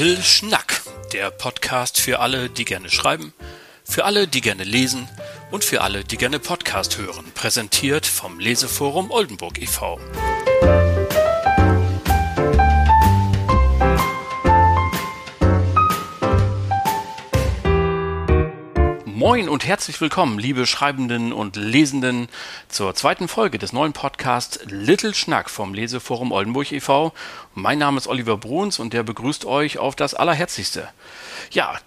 Little Schnack, der Podcast für alle, die gerne schreiben, für alle, die gerne lesen und für alle, die gerne Podcast hören. Präsentiert vom Leseforum Oldenburg e.V. Moin und herzlich willkommen, liebe Schreibenden und Lesenden, zur zweiten Folge des neuen Podcasts Little Schnack vom Leseforum Oldenburg e.V. Mein Name ist Oliver Bruns und der begrüßt euch auf das Allerherzlichste. Ja,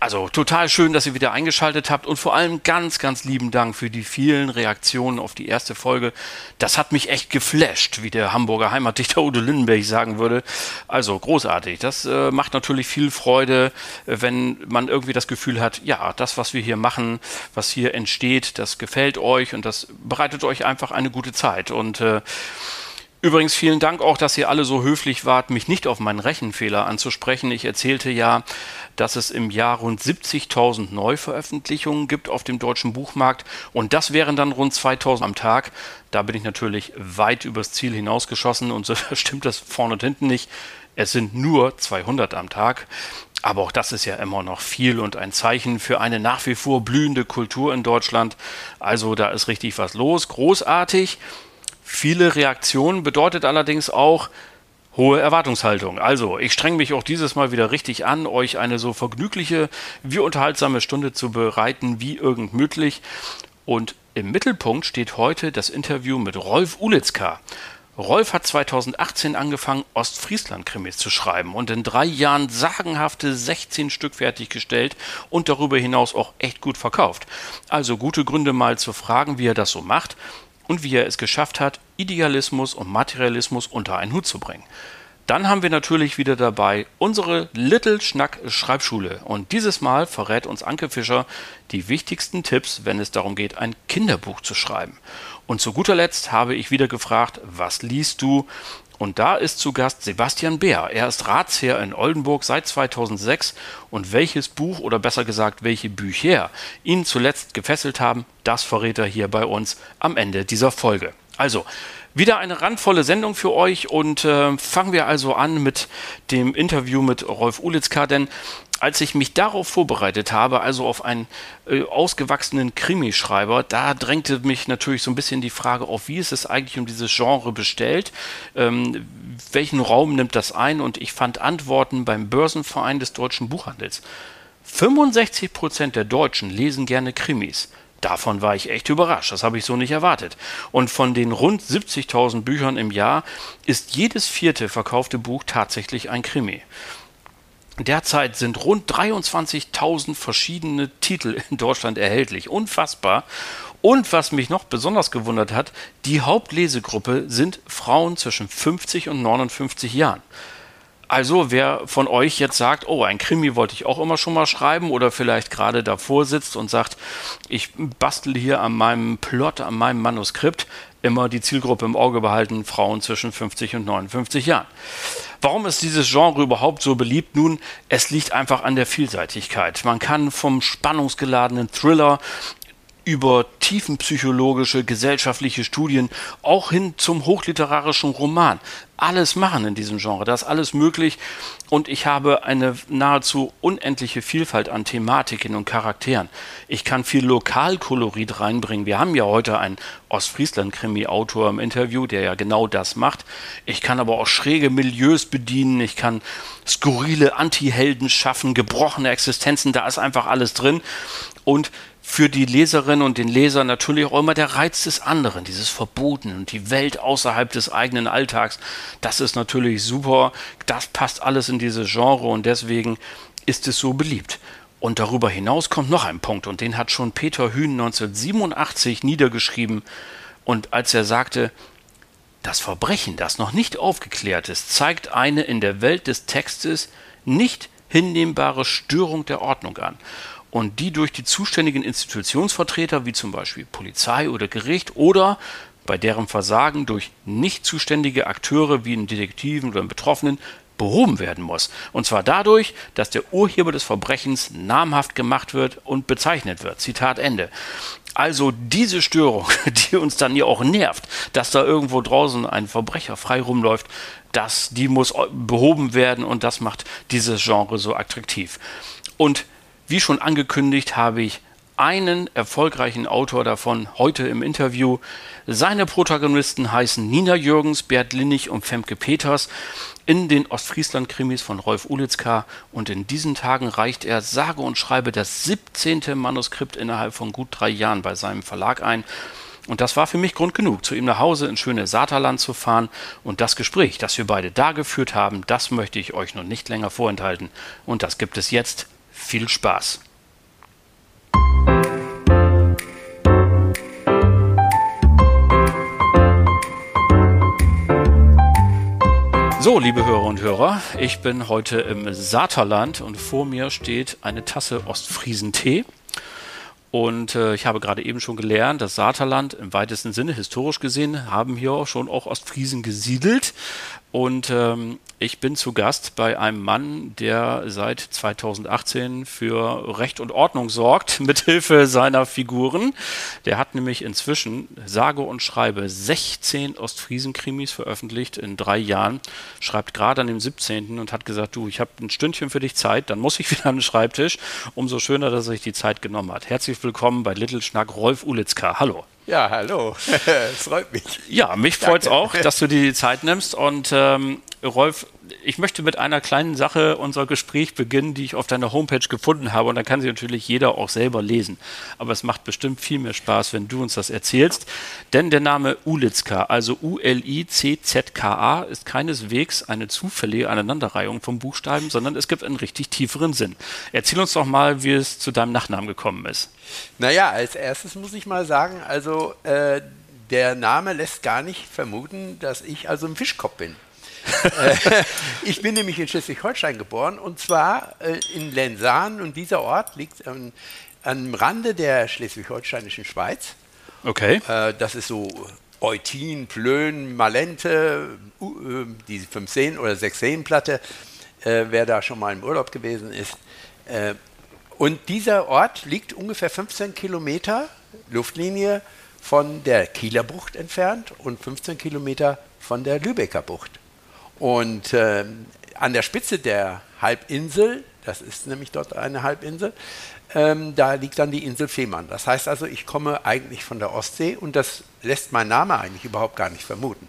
also total schön, dass ihr wieder eingeschaltet habt und vor allem ganz, ganz lieben Dank für die vielen Reaktionen auf die erste Folge. Das hat mich echt geflasht, wie der Hamburger Heimatdichter Udo Lindenberg sagen würde. Also großartig. Das äh, macht natürlich viel Freude, wenn man irgendwie das Gefühl hat, ja, das, was wir hier machen, was hier entsteht, das gefällt euch und das bereitet euch einfach eine gute Zeit. Und äh, Übrigens vielen Dank auch, dass ihr alle so höflich wart, mich nicht auf meinen Rechenfehler anzusprechen. Ich erzählte ja, dass es im Jahr rund 70.000 Neuveröffentlichungen gibt auf dem deutschen Buchmarkt und das wären dann rund 2.000 am Tag. Da bin ich natürlich weit übers Ziel hinausgeschossen und so stimmt das vorne und hinten nicht. Es sind nur 200 am Tag. Aber auch das ist ja immer noch viel und ein Zeichen für eine nach wie vor blühende Kultur in Deutschland. Also da ist richtig was los. Großartig. Viele Reaktionen bedeutet allerdings auch hohe Erwartungshaltung. Also, ich strenge mich auch dieses Mal wieder richtig an, euch eine so vergnügliche wie unterhaltsame Stunde zu bereiten wie irgend möglich. Und im Mittelpunkt steht heute das Interview mit Rolf Ulitzka. Rolf hat 2018 angefangen, Ostfriesland-Krimis zu schreiben und in drei Jahren sagenhafte 16 Stück fertiggestellt und darüber hinaus auch echt gut verkauft. Also gute Gründe mal zu fragen, wie er das so macht und wie er es geschafft hat, Idealismus und Materialismus unter einen Hut zu bringen. Dann haben wir natürlich wieder dabei unsere Little Schnack Schreibschule und dieses Mal verrät uns Anke Fischer die wichtigsten Tipps, wenn es darum geht, ein Kinderbuch zu schreiben. Und zu guter Letzt habe ich wieder gefragt, was liest du? Und da ist zu Gast Sebastian Bär. Er ist Ratsherr in Oldenburg seit 2006 und welches Buch oder besser gesagt welche Bücher ihn zuletzt gefesselt haben, das verrät er hier bei uns am Ende dieser Folge. Also, wieder eine randvolle Sendung für euch und äh, fangen wir also an mit dem Interview mit Rolf Ulitzka, denn als ich mich darauf vorbereitet habe, also auf einen äh, ausgewachsenen Krimischreiber, da drängte mich natürlich so ein bisschen die Frage auf, wie ist es eigentlich um dieses Genre bestellt? Ähm, welchen Raum nimmt das ein? Und ich fand Antworten beim Börsenverein des deutschen Buchhandels. 65 Prozent der Deutschen lesen gerne Krimis. Davon war ich echt überrascht, das habe ich so nicht erwartet. Und von den rund 70.000 Büchern im Jahr ist jedes vierte verkaufte Buch tatsächlich ein Krimi. Derzeit sind rund 23.000 verschiedene Titel in Deutschland erhältlich. Unfassbar. Und was mich noch besonders gewundert hat, die Hauptlesegruppe sind Frauen zwischen 50 und 59 Jahren. Also, wer von euch jetzt sagt, oh, ein Krimi wollte ich auch immer schon mal schreiben oder vielleicht gerade davor sitzt und sagt, ich bastel hier an meinem Plot, an meinem Manuskript, immer die Zielgruppe im Auge behalten, Frauen zwischen 50 und 59 Jahren. Warum ist dieses Genre überhaupt so beliebt? Nun, es liegt einfach an der Vielseitigkeit. Man kann vom spannungsgeladenen Thriller über tiefenpsychologische, gesellschaftliche Studien auch hin zum hochliterarischen Roman. Alles machen in diesem Genre, da ist alles möglich und ich habe eine nahezu unendliche Vielfalt an Thematiken und Charakteren. Ich kann viel Lokalkolorit reinbringen. Wir haben ja heute einen Ostfriesland-Krimi-Autor im Interview, der ja genau das macht. Ich kann aber auch schräge Milieus bedienen. Ich kann skurrile Anti-Helden schaffen, gebrochene Existenzen. Da ist einfach alles drin. Und für die Leserin und den Leser natürlich auch immer der Reiz des anderen, dieses Verboten und die Welt außerhalb des eigenen Alltags. Das ist natürlich super. Das passt alles in dieses Genre und deswegen ist es so beliebt. Und darüber hinaus kommt noch ein Punkt und den hat schon Peter Hühn 1987 niedergeschrieben. Und als er sagte, das Verbrechen, das noch nicht aufgeklärt ist, zeigt eine in der Welt des Textes nicht hinnehmbare Störung der Ordnung an und die durch die zuständigen Institutionsvertreter wie zum Beispiel Polizei oder Gericht oder bei deren Versagen durch nicht zuständige Akteure wie einen Detektiven oder einen Betroffenen behoben werden muss. Und zwar dadurch, dass der Urheber des Verbrechens namhaft gemacht wird und bezeichnet wird. Zitat Ende. Also diese Störung, die uns dann ja auch nervt, dass da irgendwo draußen ein Verbrecher frei rumläuft, das, die muss behoben werden und das macht dieses Genre so attraktiv. Und wie schon angekündigt, habe ich einen erfolgreichen Autor davon heute im Interview. Seine Protagonisten heißen Nina Jürgens, Bert Linnig und Femke Peters in den Ostfriesland-Krimis von Rolf Ulitzka und in diesen Tagen reicht er sage und schreibe das 17. Manuskript innerhalb von gut drei Jahren bei seinem Verlag ein. Und das war für mich Grund genug, zu ihm nach Hause ins schöne Saterland zu fahren. Und das Gespräch, das wir beide da geführt haben, das möchte ich euch nun nicht länger vorenthalten. Und das gibt es jetzt. Viel Spaß! So, liebe Hörer und Hörer, ich bin heute im Saterland und vor mir steht eine Tasse Ostfriesentee. Und äh, ich habe gerade eben schon gelernt, das Saterland im weitesten Sinne, historisch gesehen, haben hier schon auch Ostfriesen gesiedelt. Und ähm, ich bin zu Gast bei einem Mann, der seit 2018 für Recht und Ordnung sorgt, mithilfe seiner Figuren. Der hat nämlich inzwischen, sage und schreibe, 16 Ostfriesen-Krimis veröffentlicht in drei Jahren, schreibt gerade an dem 17. und hat gesagt, du, ich habe ein Stündchen für dich Zeit, dann muss ich wieder an den Schreibtisch. Umso schöner, dass er sich die Zeit genommen hat. Herzlich willkommen bei Little Schnack, Rolf Ulitzka. Hallo. Ja, hallo. Es freut mich. Ja, mich freut es auch, dass du dir die Zeit nimmst. Und ähm, Rolf, ich möchte mit einer kleinen Sache unser Gespräch beginnen, die ich auf deiner Homepage gefunden habe. Und da kann sie natürlich jeder auch selber lesen. Aber es macht bestimmt viel mehr Spaß, wenn du uns das erzählst. Denn der Name Ulitzka, also U-L-I-C-Z-K-A, ist keineswegs eine zufällige Aneinanderreihung von Buchstaben, sondern es gibt einen richtig tieferen Sinn. Erzähl uns doch mal, wie es zu deinem Nachnamen gekommen ist. Naja, als erstes muss ich mal sagen, also äh, der Name lässt gar nicht vermuten, dass ich also ein Fischkopf bin. Äh, ich bin nämlich in Schleswig-Holstein geboren und zwar äh, in Lensahn und dieser Ort liegt ähm, am Rande der schleswig-holsteinischen Schweiz. Okay. Äh, das ist so Eutin, Plön, Malente, die 5 oder 6 Platte, wer da schon mal im Urlaub gewesen ist. Und dieser Ort liegt ungefähr 15 Kilometer Luftlinie von der Kieler Bucht entfernt und 15 Kilometer von der Lübecker Bucht. Und äh, an der Spitze der Halbinsel, das ist nämlich dort eine Halbinsel, ähm, da liegt dann die Insel Fehmarn. Das heißt also, ich komme eigentlich von der Ostsee und das lässt mein Name eigentlich überhaupt gar nicht vermuten.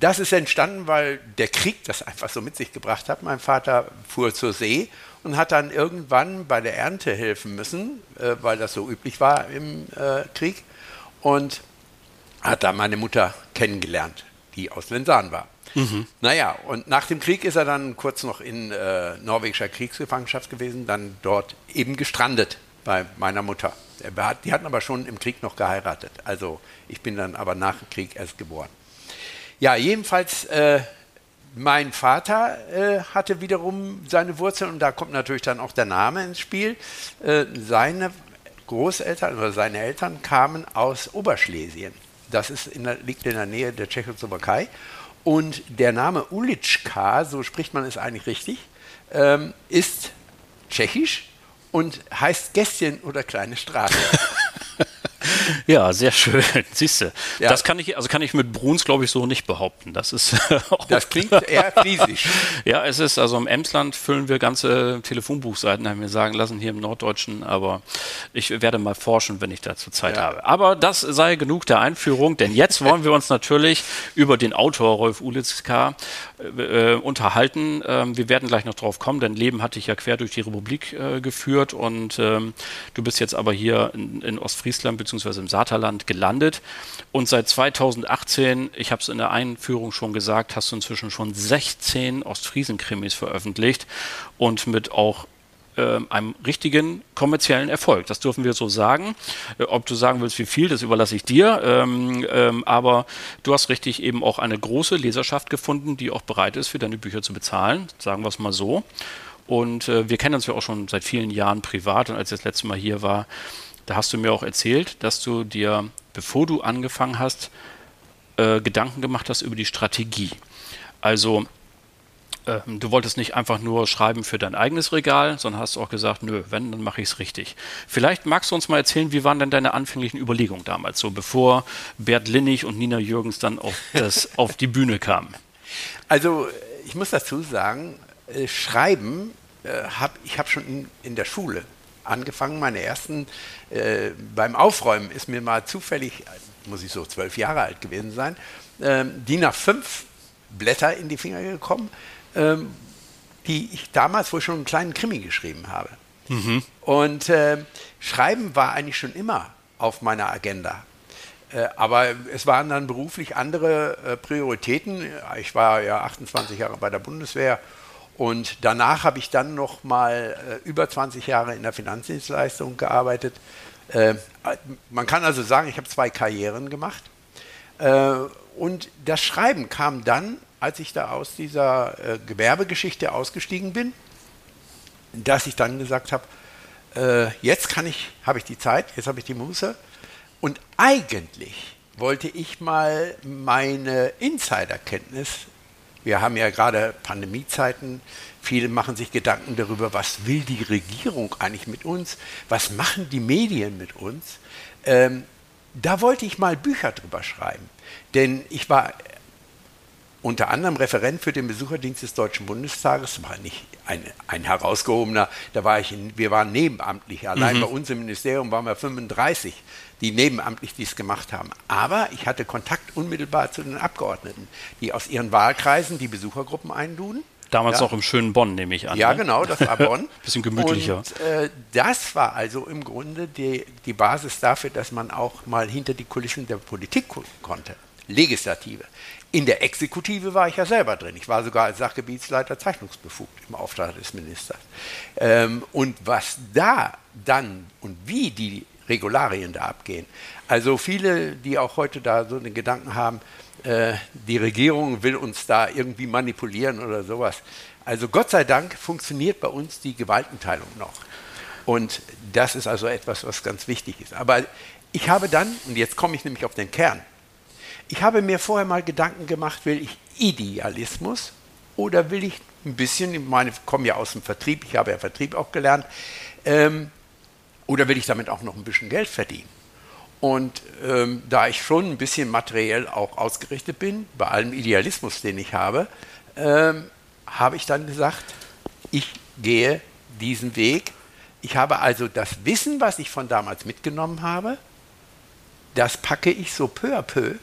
Das ist entstanden, weil der Krieg das einfach so mit sich gebracht hat. Mein Vater fuhr zur See und hat dann irgendwann bei der Ernte helfen müssen, äh, weil das so üblich war im äh, Krieg. Und hat da meine Mutter kennengelernt, die aus Lensan war. Mhm. Naja, und nach dem Krieg ist er dann kurz noch in äh, norwegischer Kriegsgefangenschaft gewesen, dann dort eben gestrandet bei meiner Mutter. Die hatten aber schon im Krieg noch geheiratet. Also ich bin dann aber nach dem Krieg erst geboren. Ja, jedenfalls äh, mein Vater äh, hatte wiederum seine Wurzeln und da kommt natürlich dann auch der Name ins Spiel. Äh, seine Großeltern oder seine Eltern kamen aus Oberschlesien. Das ist in der, liegt in der Nähe der Tschechoslowakei. Und der Name Ulitschka, so spricht man es eigentlich richtig, ähm, ist tschechisch und heißt Gästchen oder kleine Straße. Ja, sehr schön. Siehst du. Ja. Das kann ich, also kann ich mit Bruns, glaube ich, so nicht behaupten. Das ist. das klingt eher friesisch. ja, es ist, also im Emsland füllen wir ganze Telefonbuchseiten, haben wir sagen lassen, hier im Norddeutschen, aber ich werde mal forschen, wenn ich dazu Zeit ja. habe. Aber das sei genug der Einführung, denn jetzt wollen wir uns natürlich über den Autor Rolf Ulitzka äh, unterhalten. Ähm, wir werden gleich noch drauf kommen, denn Leben hat dich ja quer durch die Republik äh, geführt und ähm, du bist jetzt aber hier in, in Ostfriesland bzw. im Saterland gelandet und seit 2018, ich habe es in der Einführung schon gesagt, hast du inzwischen schon 16 Ostfriesen-Krimis veröffentlicht und mit auch äh, einem richtigen kommerziellen Erfolg. Das dürfen wir so sagen. Äh, ob du sagen willst, wie viel, das überlasse ich dir. Ähm, ähm, aber du hast richtig eben auch eine große Leserschaft gefunden, die auch bereit ist, für deine Bücher zu bezahlen. Sagen wir es mal so. Und äh, wir kennen uns ja auch schon seit vielen Jahren privat. Und als ich das letzte Mal hier war, da hast du mir auch erzählt, dass du dir, bevor du angefangen hast, äh, Gedanken gemacht hast über die Strategie. Also ähm, du wolltest nicht einfach nur schreiben für dein eigenes Regal, sondern hast auch gesagt, nö, wenn, dann mache ich es richtig. Vielleicht magst du uns mal erzählen, wie waren denn deine anfänglichen Überlegungen damals, so bevor Bert Linnig und Nina Jürgens dann auf, das, auf die Bühne kamen? Also ich muss dazu sagen, äh, Schreiben äh, habe ich habe schon in, in, der Schule angefangen. Meine ersten äh, beim Aufräumen ist mir mal zufällig, muss ich so zwölf Jahre alt gewesen sein, äh, DIN A5 Blätter in die Finger gekommen, ähm, die ich damals wohl schon einen kleinen Krimi geschrieben habe. Mhm. Und äh, Schreiben war eigentlich schon immer auf meiner Agenda. Äh, aber es waren dann beruflich andere äh, Prioritäten. Ich war ja 28 Jahre bei der Bundeswehr und danach habe ich dann noch mal äh, über 20 Jahre in der Finanzdienstleistung gearbeitet. man kann also sagen, ich habe zwei Karrieren gemacht. und das Schreiben kam dann, als ich da aus dieser Gewerbegeschichte ausgestiegen bin, dass ich dann gesagt habe, jetzt kann ich, habe ich die Zeit, jetzt habe ich die Muße und eigentlich wollte ich mal meine Insiderkenntnis, wir haben ja gerade Pandemiezeiten, viele machen sich Gedanken darüber, was will die Regierung eigentlich mit uns, was machen die Medien mit uns. Ähm, da wollte ich mal Bücher drüber schreiben, denn ich war unter anderem Referent für den Besucherdienst des Deutschen Bundestages, war nicht ein, ein herausgehobener, da war ich in, wir waren nebenamtlich, allein mhm. bei uns im Ministerium waren wir 35, die nebenamtlich dies gemacht haben. Aber ich hatte Kontakt unmittelbar zu den Abgeordneten, die aus ihren Wahlkreisen die Besuchergruppen einluden. Damals ja. noch im schönen Bonn, nehme ich an. Ja, ne? genau, das war Bonn. Bisschen gemütlicher. Und äh, das war also im Grunde die, die Basis dafür, dass man auch mal hinter die Kulissen der Politik gucken konnte. Legislative. In der Exekutive war ich ja selber drin. Ich war sogar als Sachgebietsleiter zeichnungsbefugt im Auftrag des Ministers. Ähm, und was da dann und wie die Regularien da abgehen. Also viele, die auch heute da so den Gedanken haben, äh, die Regierung will uns da irgendwie manipulieren oder sowas. Also Gott sei Dank funktioniert bei uns die Gewaltenteilung noch. Und das ist also etwas, was ganz wichtig ist. Aber ich habe dann, und jetzt komme ich nämlich auf den Kern, ich habe mir vorher mal Gedanken gemacht, will ich Idealismus oder will ich ein bisschen, ich meine, ich komme ja aus dem Vertrieb, ich habe ja Vertrieb auch gelernt, ähm, oder will ich damit auch noch ein bisschen Geld verdienen? Und ähm, da ich schon ein bisschen materiell auch ausgerichtet bin, bei allem Idealismus, den ich habe, ähm, habe ich dann gesagt, ich gehe diesen Weg. Ich habe also das Wissen, was ich von damals mitgenommen habe, das packe ich so peu à peu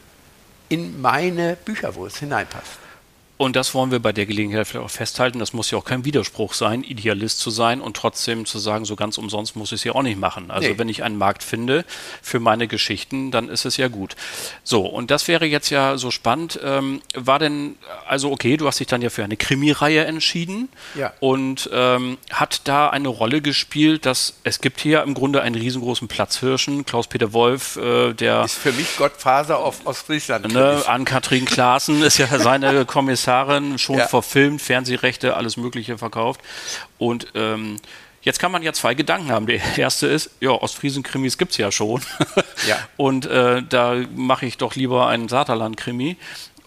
in meine Bücher, wo es hineinpasst. Und das wollen wir bei der Gelegenheit vielleicht auch festhalten. Das muss ja auch kein Widerspruch sein, Idealist zu sein und trotzdem zu sagen, so ganz umsonst muss ich es ja auch nicht machen. Also nee. wenn ich einen Markt finde für meine Geschichten, dann ist es ja gut. So, und das wäre jetzt ja so spannend. Ähm, war denn, also okay, du hast dich dann ja für eine Krimireihe entschieden. Ja. Und ähm, hat da eine Rolle gespielt, dass es gibt hier im Grunde einen riesengroßen Platzhirschen, Klaus-Peter Wolf, äh, der... Ist für mich Gottfaser auf Ostfriesland. Ne, Ann-Kathrin Klaassen ist ja seine Kommissarin Kommissarin, schon ja. verfilmt, Fernsehrechte, alles Mögliche verkauft. Und ähm, Jetzt kann man ja zwei Gedanken haben. Der erste ist, ja, Ostfriesen-Krimis gibt es ja schon. Ja. Und äh, da mache ich doch lieber einen Saterland-Krimi.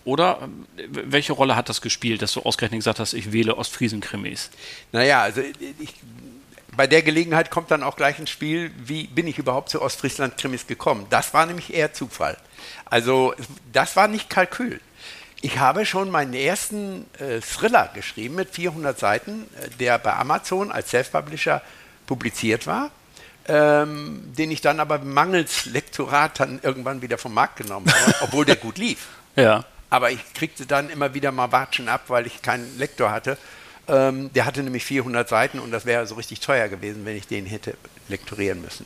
Oder äh, welche Rolle hat das gespielt, dass du ausgerechnet gesagt hast, ich wähle Ostfriesen-Krimis? Naja, also ich, bei der Gelegenheit kommt dann auch gleich ins Spiel, wie bin ich überhaupt zu Ostfriesland-Krimis gekommen. Das war nämlich eher Zufall. Also das war nicht Kalkül. Ich habe schon meinen ersten äh, Thriller geschrieben mit 400 Seiten, äh, der bei Amazon als Self-Publisher publiziert war, ähm, den ich dann aber mangels Lektorat dann irgendwann wieder vom Markt genommen habe, obwohl der gut lief. Ja. Aber ich kriegte dann immer wieder mal Watschen ab, weil ich keinen Lektor hatte. Ähm, der hatte nämlich 400 Seiten und das wäre so richtig teuer gewesen, wenn ich den hätte lektorieren müssen.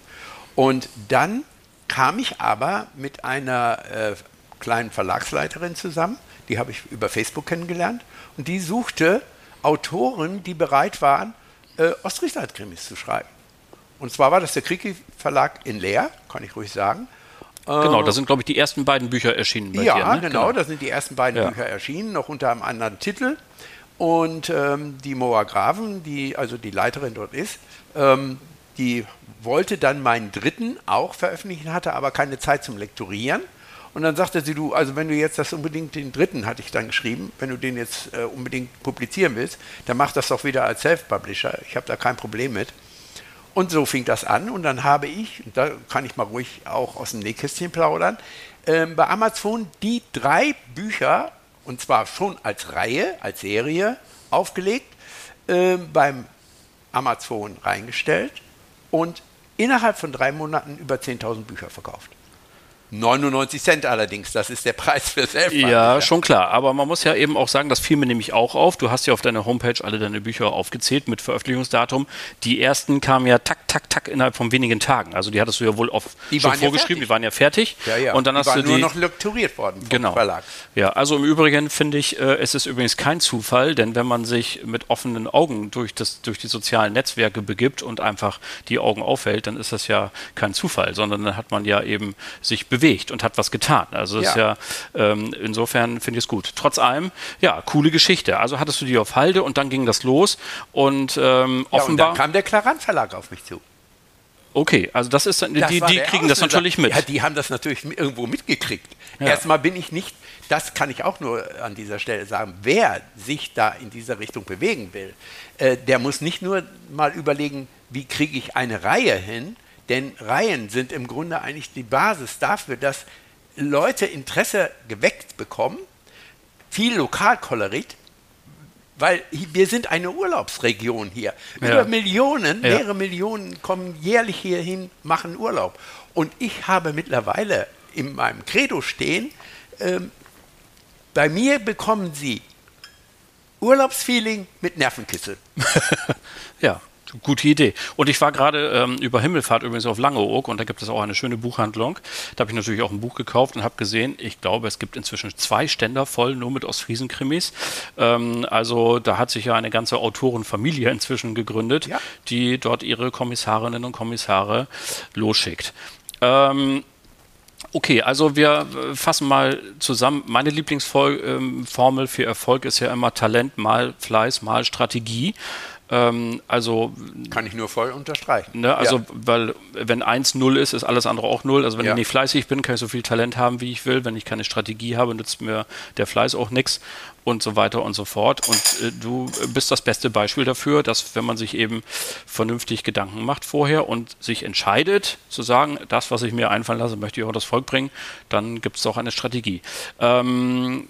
Und dann kam ich aber mit einer äh, kleinen Verlagsleiterin zusammen, die habe ich über Facebook kennengelernt. Und die suchte Autoren, die bereit waren, äh, Ostfriesland-Krimis zu schreiben. Und zwar war das der Kriki Verlag in Leer, kann ich ruhig sagen. Genau, da sind, glaube ich, die ersten beiden Bücher erschienen bei ja, dir. Ne? genau, genau, da sind die ersten beiden ja. Bücher erschienen, noch unter einem anderen Titel. Und ähm, die Moa Graven, die also die Leiterin dort ist, ähm, die wollte dann meinen dritten auch veröffentlichen, hatte aber keine Zeit zum Lektorieren Und dann sagte sie, du, also wenn du jetzt das unbedingt den dritten, hatte ich dann geschrieben, wenn du den jetzt äh, unbedingt publizieren willst, dann mach das doch wieder als Self-Publisher. Ich habe da kein Problem mit. Und so fing das an und dann habe ich, da kann ich mal ruhig auch aus dem Nähkästchen plaudern, äh, bei Amazon die drei Bücher, und zwar schon als Reihe, als Serie aufgelegt, äh, beim Amazon reingestellt und innerhalb von drei Monaten über 10.000 Bücher verkauft. 99 Cent allerdings, das ist der Preis für self Ja, schon klar. Aber man muss ja eben auch sagen, das fiel mir nämlich auch auf. Du hast ja auf deiner Homepage alle deine Bücher aufgezählt mit Veröffentlichungsdatum. Die ersten kamen ja tak, tak, tak innerhalb von wenigen Tagen. Also die hattest du ja wohl auf die schon vorgeschrieben, ja die waren ja fertig. Ja, ja. Und dann die hast waren du nur die noch lektoriert worden vom genau. Verlag. Ja, also im Übrigen finde ich, äh, es ist übrigens kein Zufall, denn wenn man sich mit offenen Augen durch, das, durch die sozialen Netzwerke begibt und einfach die Augen aufhält, dann ist das ja kein Zufall, sondern dann hat man ja eben sich bewegt und hat was getan. Also das Ja. ist ja, ähm, insofern finde ich es gut. Trotz allem, ja, coole Geschichte. Also hattest du die auf Halde und dann ging das los und ähm, Ja, und offenbar. dann kam der Klaran Verlag auf mich zu. okay, also das ist Das die, die kriegen das natürlich mit. Ja, die haben das natürlich irgendwo mitgekriegt. Ja. Erstmal bin ich nicht, das kann ich auch nur an dieser Stelle sagen, wer sich da in dieser Richtung bewegen will, äh, der muss nicht nur mal überlegen, wie kriege ich eine Reihe hin, denn Reihen sind im Grunde eigentlich die Basis dafür, dass Leute Interesse geweckt bekommen, viel Lokalkolorit, weil wir sind eine Urlaubsregion hier. Ja. Über Millionen, Ja. mehrere Millionen kommen jährlich hierhin, machen Urlaub. Und ich habe mittlerweile in meinem Credo stehen, ähm, bei mir bekommen Sie Urlaubsfeeling mit Nervenkitzel. Ja, gute Idee. Und ich war gerade ähm, über Himmelfahrt übrigens auf Langeoog und da gibt es auch eine schöne Buchhandlung. Da habe ich natürlich auch ein Buch gekauft und habe gesehen, ich glaube, es gibt inzwischen zwei Ständer voll nur mit Ostfriesen-Krimis. Ähm, also da hat sich ja eine ganze Autorenfamilie inzwischen gegründet, Ja. die dort ihre Kommissarinnen und Kommissare losschickt. Ähm, Okay, also wir äh, fassen mal zusammen. Meine Lieblingsformel für Erfolg ist ja immer Talent mal Fleiß mal Strategie. Ähm, also, Kann ich nur voll unterstreichen. ne, also Ja. weil wenn eins null ist, ist alles andere auch null. Also wenn Ja. ich nicht fleißig bin, kann ich so viel Talent haben, wie ich will. Wenn ich keine Strategie habe, nützt mir der Fleiß auch nichts und so weiter und so fort. Und äh, du bist das beste Beispiel dafür, dass wenn man sich eben vernünftig Gedanken macht vorher und sich entscheidet zu sagen, das, was ich mir einfallen lasse, möchte ich auch das Volk bringen, dann gibt es auch eine Strategie. Ähm,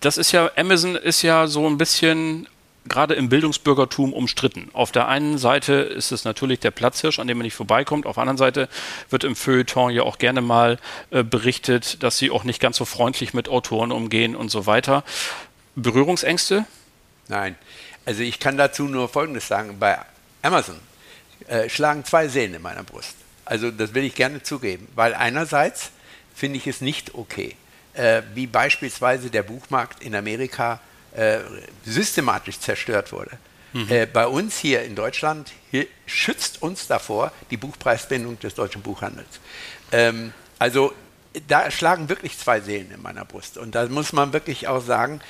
das ist ja, Amazon ist ja so ein bisschen gerade im Bildungsbürgertum umstritten. Auf der einen Seite ist es natürlich der Platzhirsch, an dem man nicht vorbeikommt. Auf der anderen Seite wird im Feuilleton ja auch gerne mal äh, berichtet, dass sie auch nicht ganz so freundlich mit Autoren umgehen und so weiter. Berührungsängste? Nein. Also ich kann dazu nur Folgendes sagen. Bei Amazon äh, schlagen zwei Seelen in meiner Brust. Also das will ich gerne zugeben, weil einerseits finde ich es nicht okay, äh, wie beispielsweise der Buchmarkt in Amerika systematisch zerstört wurde. Äh, bei uns hier in Deutschland hier schützt uns davor die Buchpreisbindung des deutschen Buchhandels. Ähm, also da schlagen wirklich zwei Seelen in meiner Brust. Und da muss man wirklich auch sagen,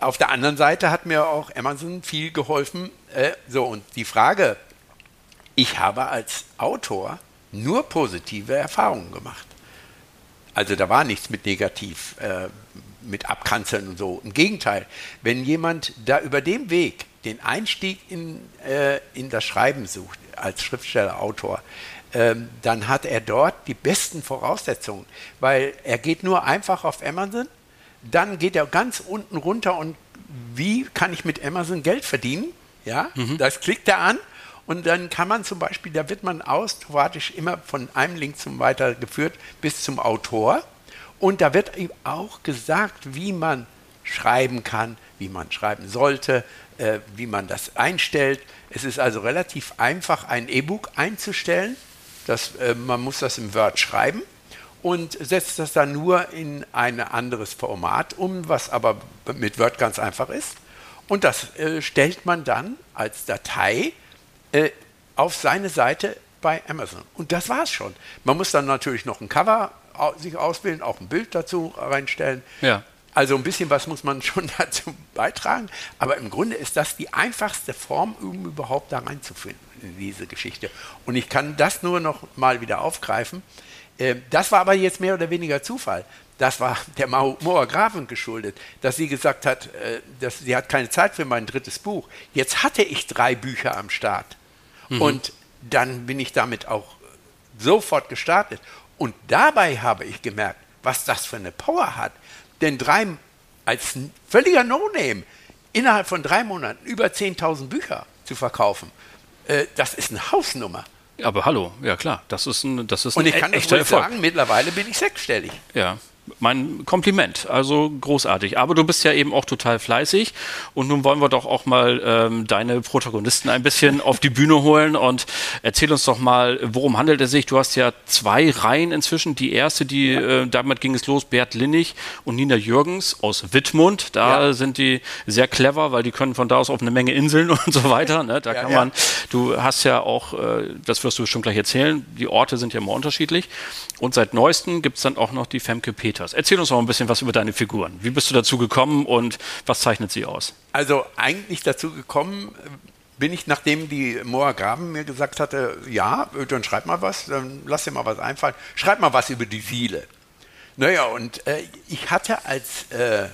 auf der anderen Seite hat mir auch Amazon viel geholfen. Äh, so, und die Frage, ich habe als Autor nur positive Erfahrungen gemacht. Also da war nichts mit negativ, äh, mit Abkanzeln und so. Im Gegenteil, wenn jemand da über dem Weg den Einstieg in, äh, in das Schreiben sucht, als Schriftsteller, Autor, ähm, dann hat er dort die besten Voraussetzungen, weil er geht nur einfach auf Amazon, dann geht er ganz unten runter und wie kann ich mit Amazon Geld verdienen? Ja, das klickt er an und dann kann man zum Beispiel, da wird man automatisch immer von einem Link zum weitergeführt bis zum Autor. Und da wird ihm auch gesagt, wie man schreiben kann, wie man schreiben sollte, äh, wie man das einstellt. Es ist also relativ einfach, ein E-Book einzustellen. Das, äh, man muss das im Word schreiben und setzt das dann nur in ein anderes Format um, was aber mit Word ganz einfach ist. Und das äh, stellt man dann als Datei äh, auf seine Seite bei Amazon. Und das war's schon. Man muss dann natürlich noch ein Cover sich auswählen, auch ein Bild dazu reinstellen. Ja. Also ein bisschen was muss man schon dazu beitragen, aber im Grunde ist das die einfachste Form, um überhaupt da reinzufinden in diese Geschichte. Und ich kann das nur noch mal wieder aufgreifen. Äh, das war aber jetzt mehr oder weniger Zufall. Das war der Moor Grafen geschuldet, dass sie gesagt hat, äh, dass sie hat keine Zeit für mein drittes Buch. Jetzt hatte ich drei Bücher am Start. Mhm. Und dann bin ich damit auch sofort gestartet. Und dabei habe ich gemerkt, was das für eine Power hat. Denn drei, als völliger No-Name, innerhalb von drei Monaten über 10.000 Bücher zu verkaufen, äh, das ist eine Hausnummer. Aber hallo, ja klar, das ist ein, das ist Und ich kann das Erfolg. sagen, mittlerweile bin ich sechsstellig. Ja, mein Kompliment. Also großartig. Aber du bist ja eben auch total fleißig. Und nun wollen wir doch auch mal ähm, deine Protagonisten ein bisschen auf die Bühne holen und erzähl uns doch mal, worum handelt es sich? Du hast ja zwei Reihen inzwischen. Die erste, die äh, damit ging es los, Bert Linnig und Nina Jürgens aus Wittmund. Da ja. sind die sehr clever, weil die können von da aus auf eine Menge Inseln und so weiter. Ne? Da ja, kann man, du hast ja auch, äh, das wirst du schon gleich erzählen, die Orte sind ja immer unterschiedlich. Und seit neuestem gibt es dann auch noch die Femke Peters. Erzähl uns noch ein bisschen was über deine Figuren. Wie bist du dazu gekommen und was zeichnet sie aus? Also eigentlich dazu gekommen bin ich, nachdem die Moa Graben mir gesagt hatte, ja, dann schreib mal was, dann lass dir mal was einfallen. Schreib mal was über die Siele. Naja, und äh, ich hatte, als äh,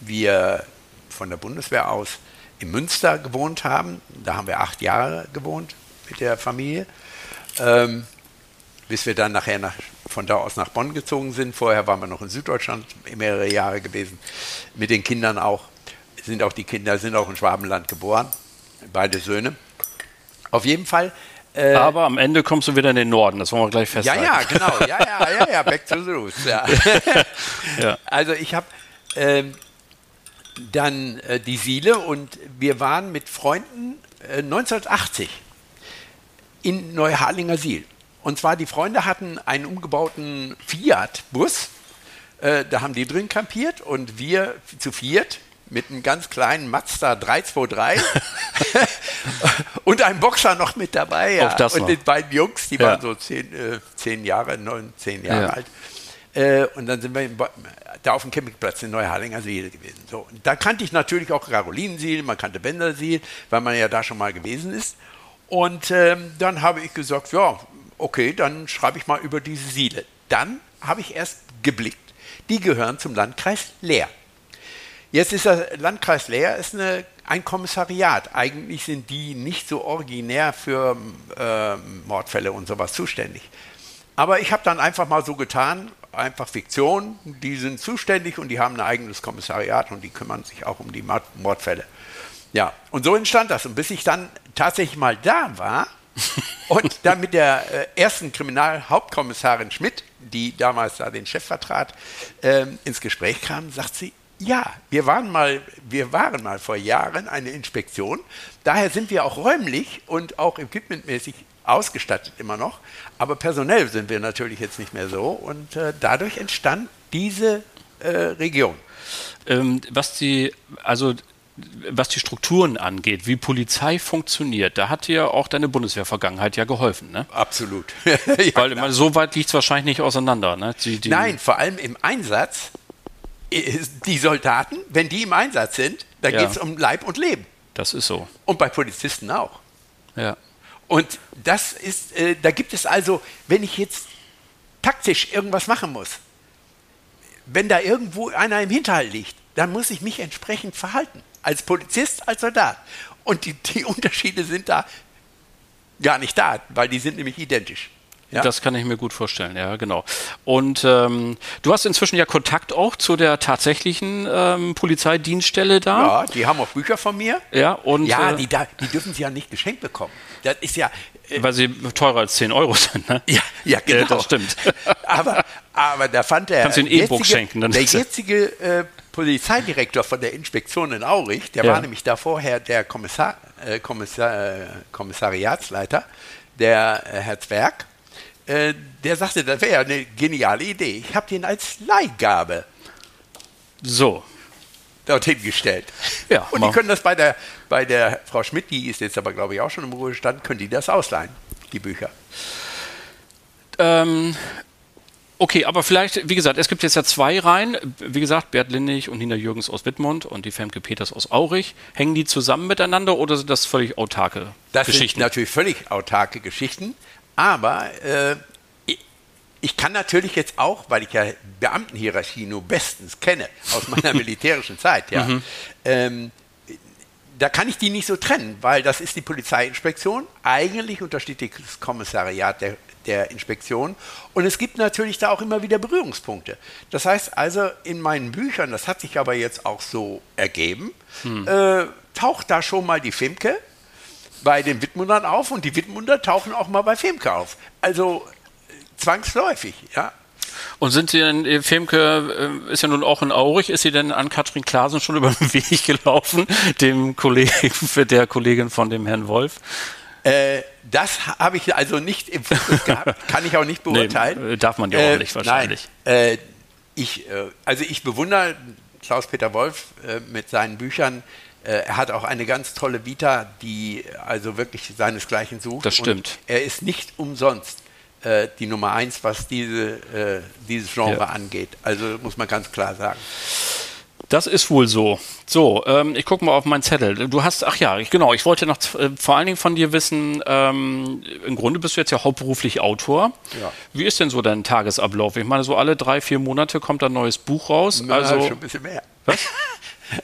wir von der Bundeswehr aus in Münster gewohnt haben, da haben wir acht Jahre gewohnt mit der Familie, ähm, bis wir dann nachher nach, von da aus nach Bonn gezogen sind. Vorher waren wir noch in Süddeutschland mehrere Jahre gewesen, mit den Kindern auch. Sind auch die Kinder sind auch in Schwabenland geboren, beide Söhne. Auf jeden Fall. Äh, Aber am Ende kommst du wieder in den Norden, das wollen wir gleich festhalten. Ja, ja, genau. Ja, ja, ja, ja, back to the roots. Ja. ja. Also ich habe ähm, dann äh, die Siele und wir waren mit Freunden äh, 1980 in Neuharlinger Siel. Und zwar, die Freunde hatten einen umgebauten Fiat-Bus. Äh, da haben die drin kampiert und wir zu viert mit einem ganz kleinen Mazda 323 und einem Boxer noch mit dabei. Ja. und noch. den beiden Jungs, die ja. waren so zehn, äh, zehn Jahre, neun, zehn Jahre ja. alt. Äh, und dann sind wir da auf dem Campingplatz in Neuharlinger See gewesen. So, und da kannte ich natürlich auch Carolinensiel, man kannte Bendersiel, weil man ja da schon mal gewesen ist. Und ähm, dann habe ich gesagt, ja, okay, dann schreibe ich mal über diese Siele. Dann habe ich erst geblickt, die gehören zum Landkreis Leer. Jetzt ist der Landkreis Leer ist eine, ein Kommissariat. Eigentlich sind die nicht so originär für äh, Mordfälle und sowas zuständig. Aber ich habe dann einfach mal so getan, einfach Fiktion, die sind zuständig und die haben ein eigenes Kommissariat und die kümmern sich auch um die Mordfälle. Ja, und so entstand das. Und bis ich dann tatsächlich mal da war, und dann mit der äh, ersten Kriminalhauptkommissarin Schmidt, die damals da den Chef vertrat, äh, ins Gespräch kam, sagt sie, ja, wir waren mal, wir waren mal vor Jahren eine Inspektion. Daher sind wir auch räumlich und auch equipmentmäßig ausgestattet immer noch. Aber personell sind wir natürlich jetzt nicht mehr so. Und äh, dadurch entstand diese äh, Region. Ähm, was die, also was die Strukturen angeht, wie Polizei funktioniert, da hat dir auch deine Bundeswehr-Vergangenheit ja geholfen, ne? Absolut. ja, Weil klar. so weit liegt es wahrscheinlich nicht auseinander, ne? Die, die Nein, vor allem im Einsatz, die Soldaten, wenn die im Einsatz sind, da ja. geht es um Leib und Leben. Das ist so. Und bei Polizisten auch. Ja. Und das ist, äh, da gibt es also, wenn ich jetzt taktisch irgendwas machen muss, wenn da irgendwo einer im Hinterhalt liegt, dann muss ich mich entsprechend verhalten als Polizist, als Soldat. Und die, die Unterschiede sind da gar nicht da, weil die sind nämlich identisch. Ja? Das kann ich mir gut vorstellen, ja, genau. Und ähm, du hast inzwischen ja Kontakt auch zu der tatsächlichen ähm, Polizeidienststelle da. Ja, die haben auch Bücher von mir. Ja, und. Ja, äh, die, da, die dürfen sie ja nicht geschenkt bekommen. Das ist ja. Äh, weil sie teurer als 10 Euro sind, ne? Ja, ja genau. Äh, das stimmt. aber, aber da fand der. Kannst du ein E-Book schenken, dann Der jetzige äh, Polizeidirektor von der Inspektion in Aurich, der ja. war nämlich da vorher der Kommissar, äh, Kommissar, äh, Kommissariatsleiter, der äh, Herr Zwerg, äh, der sagte, das wäre ja eine geniale Idee. Ich habe den als Leihgabe so dorthin gestellt. Ja, Und die können das bei der, bei der Frau Schmidt, die ist jetzt aber, glaube ich, auch schon im Ruhestand, können die das ausleihen, die Bücher. Ähm, Okay, aber vielleicht, wie gesagt, es gibt jetzt ja zwei Reihen. Wie gesagt, Bert Linnig und Nina Jürgens aus Wittmund und die Femke Peters aus Aurich. Hängen die zusammen miteinander oder sind das völlig autarke das Geschichten? Das sind natürlich völlig autarke Geschichten, aber äh, ich, ich, kann natürlich jetzt auch, weil ich ja Beamtenhierarchie nur bestens kenne aus meiner militärischen Zeit, ja, mhm. ähm, da kann ich die nicht so trennen, weil das ist die Polizeiinspektion. Eigentlich untersteht das Kommissariat der, der Inspektion. Und es gibt natürlich da auch immer wieder Berührungspunkte. Das heißt also, in meinen Büchern, das hat sich aber jetzt auch so ergeben, hm. äh, taucht da schon mal die Femke bei den Wittmundern auf und die Wittmunder tauchen auch mal bei Femke auf. Also zwangsläufig, ja. Und sind Sie denn, äh, Femke äh, ist ja nun auch in Aurich, ist sie denn an Katrin Klasen schon über den Weg gelaufen, dem Kollegen, der Kollegin von dem Herrn Wolf? Äh, das habe ich also nicht im Fokus gehabt, kann ich auch nicht beurteilen. Nee, darf man ja auch äh, nicht wahrscheinlich. Nein, äh, ich, äh, also ich bewundere Klaus-Peter Wolf mit seinen Büchern. Er hat auch eine ganz tolle Vita, die also wirklich seinesgleichen sucht. Das stimmt. Und er ist nicht umsonst äh, die Nummer eins, was diese, äh, dieses Genre ja. angeht. Also muss man ganz klar sagen. Das ist wohl so. So, ähm, ich gucke mal auf meinen Zettel. Du hast, ach ja, ich, genau, ich wollte noch äh, vor allen Dingen von dir wissen, ähm, im Grunde bist du jetzt ja hauptberuflich Autor. Ja. Wie ist denn so dein Tagesablauf? Ich meine, so alle drei, vier Monate kommt ein neues Buch raus. Na, also schon ein bisschen mehr. Was?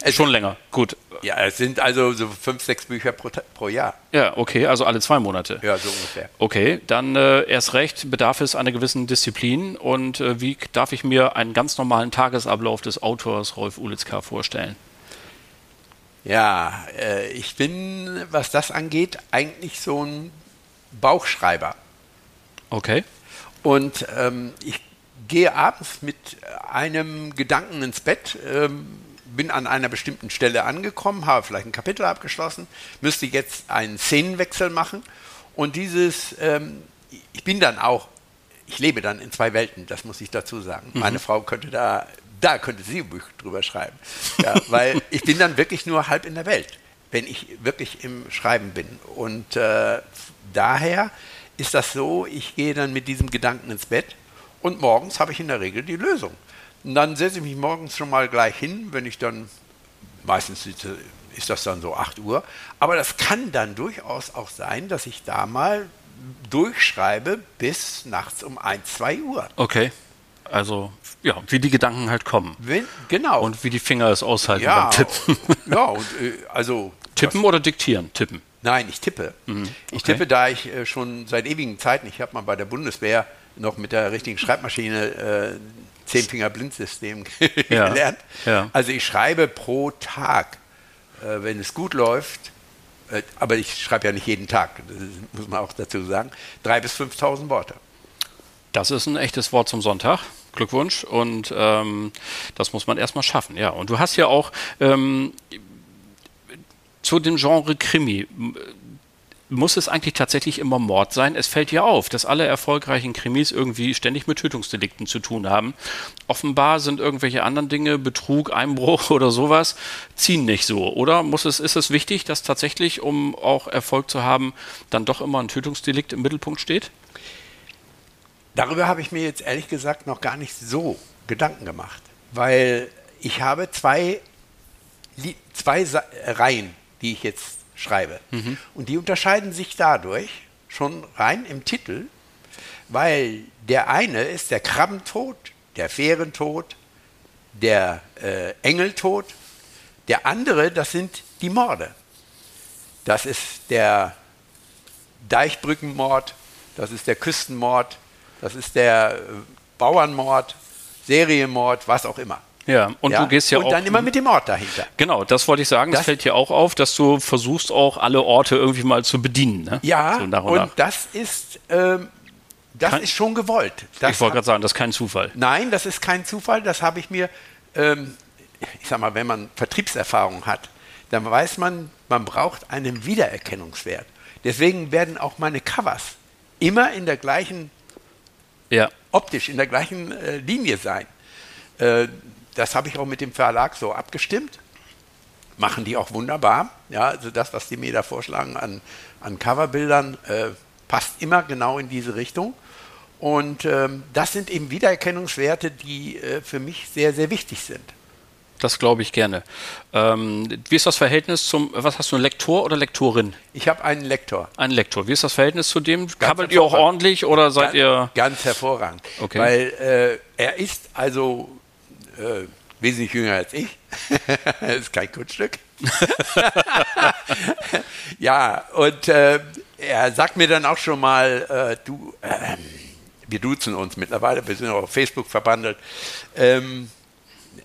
Es Schon länger, gut. Ja, es sind also so fünf, sechs Bücher pro, pro, Jahr. Ja, okay, also alle zwei Monate. Ja, so ungefähr. Okay, dann äh, erst recht bedarf es einer gewissen Disziplin. Und äh, wie darf ich mir einen ganz normalen Tagesablauf des Autors Rolf Ulitzka vorstellen? Ja, äh, ich bin, was das angeht, eigentlich so ein Bauchschreiber. Okay. Und ähm, ich gehe abends mit einem Gedanken ins Bett. Ähm, bin an einer bestimmten Stelle angekommen, habe vielleicht ein Kapitel abgeschlossen, müsste jetzt einen Szenenwechsel machen und dieses, ähm, ich bin dann auch, ich lebe dann in zwei Welten, das muss ich dazu sagen. Mhm. Meine Frau könnte da, da könnte sie ein Buch drüber schreiben, ja, weil ich bin dann wirklich nur halb in der Welt, wenn ich wirklich im Schreiben bin und äh, daher ist das so, ich gehe dann mit diesem Gedanken ins Bett und morgens habe ich in der Regel die Lösung. Und dann setze ich mich morgens schon mal gleich hin, wenn ich dann, meistens ist das dann so 8 Uhr, aber das kann dann durchaus auch sein, dass ich da mal durchschreibe bis nachts um 1, 2 Uhr. Okay. Also, ja, wie die Gedanken halt kommen. Wenn, genau. Und wie die Finger es aushalten ja, beim Tippen. Ja, und äh, also. Tippen was, oder diktieren? Tippen. Nein, ich tippe. Mhm, okay. Ich tippe, da ich äh, schon seit ewigen Zeiten, ich habe mal bei der Bundeswehr noch mit der richtigen Schreibmaschine äh, Zehnfinger-Blindsystem ja. gelernt. Ja. Also ich schreibe pro Tag, äh, wenn es gut läuft, äh, aber ich schreibe ja nicht jeden Tag, das muss man auch dazu sagen, drei bis 5.000 Worte. Das ist ein echtes Wort zum Sonntag. Glückwunsch. Und ähm, das muss man erstmal schaffen, ja. Und du hast ja auch ähm, zu dem Genre Krimi muss es eigentlich tatsächlich immer Mord sein? Es fällt ja auf, dass alle erfolgreichen Krimis irgendwie ständig mit Tötungsdelikten zu tun haben. Offenbar sind irgendwelche anderen Dinge, Betrug, Einbruch oder sowas, ziehen nicht so. Oder muss es, ist es wichtig, dass tatsächlich, um auch Erfolg zu haben, dann doch immer ein Tötungsdelikt im Mittelpunkt steht? Darüber habe ich mir jetzt ehrlich gesagt noch gar nicht so Gedanken gemacht, weil ich habe zwei, zwei Reihen, die ich jetzt schreibe. Mhm. Und die unterscheiden sich dadurch schon rein im Titel, weil der eine ist der Krabbentod, der Fährentod, der äh, Engeltod. Der andere, das sind die Morde. Das ist der Deichbrückenmord, das ist der Küstenmord, das ist der äh, Bauernmord, Serienmord, was auch immer. Ja, und ja? du gehst ja und auch. Und dann immer mit dem Ort dahinter. Genau, das wollte ich sagen. Das, das fällt dir auch auf, dass du versuchst, auch alle Orte irgendwie mal zu bedienen. Ne? Ja, so nach und, und nach. das ist. Ähm, das kein, ist schon gewollt. Das ich wollte gerade sagen, das ist kein Zufall. Nein, das ist kein Zufall. Das habe ich mir, ähm, ich sag mal, wenn man Vertriebserfahrung hat, dann weiß man, man braucht einen Wiedererkennungswert. Deswegen werden auch meine Covers immer in der gleichen, ja. optisch in der gleichen äh, Linie sein. Äh, das habe ich auch mit dem Verlag so abgestimmt. Machen die auch wunderbar. Ja, also das, was die mir da vorschlagen an, an Coverbildern, äh, passt immer genau in diese Richtung. Und ähm, das sind eben Wiedererkennungswerte, die äh, für mich sehr, sehr wichtig sind. das glaube ich gerne. Ähm, wie ist das Verhältnis zum, was hast du, ein Lektor oder Lektorin? Ich habe einen Lektor. Ein Lektor. Wie ist das Verhältnis zu dem? Kabbelt ihr auch ordentlich oder seid ganz, ihr? Ganz hervorragend. Okay. Weil äh, er ist also äh, wesentlich jünger als ich. das ist kein Kunststück. ja, und äh, er sagt mir dann auch schon mal, äh, du, ähm, wir duzen uns mittlerweile, wir sind auch auf Facebook verbandelt. Ähm,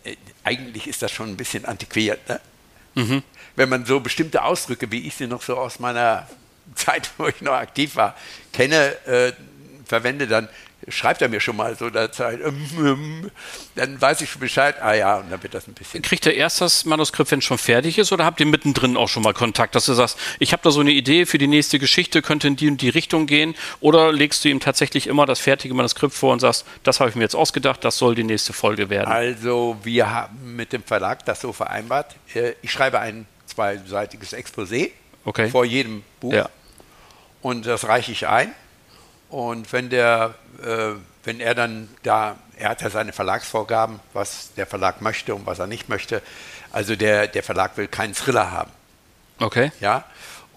äh, eigentlich ist das schon ein bisschen antiquiert, ne? mhm. wenn man so bestimmte Ausdrücke, wie ich sie noch so aus meiner Zeit, wo ich noch aktiv war, kenne, äh, verwende, dann schreibt er mir schon mal so der Zeit, ähm, ähm, dann weiß ich schon Bescheid, ah ja, und dann wird das ein bisschen. Kriegt er erst das Manuskript, wenn es schon fertig ist, oder habt ihr mittendrin auch schon mal Kontakt, dass du sagst, ich habe da so eine Idee für die nächste Geschichte, könnte in die und die Richtung gehen, oder legst du ihm tatsächlich immer das fertige Manuskript vor und sagst, das habe ich mir jetzt ausgedacht, das soll die nächste Folge werden? Also, wir haben mit dem Verlag das so vereinbart. Äh, ich schreibe ein zweiseitiges Exposé okay. vor jedem Buch Ja. und das reiche ich ein. Und wenn der, wenn er dann da, er hat ja seine Verlagsvorgaben, was der Verlag möchte und was er nicht möchte. Also der, der Verlag will keinen Thriller haben, Okay. ja.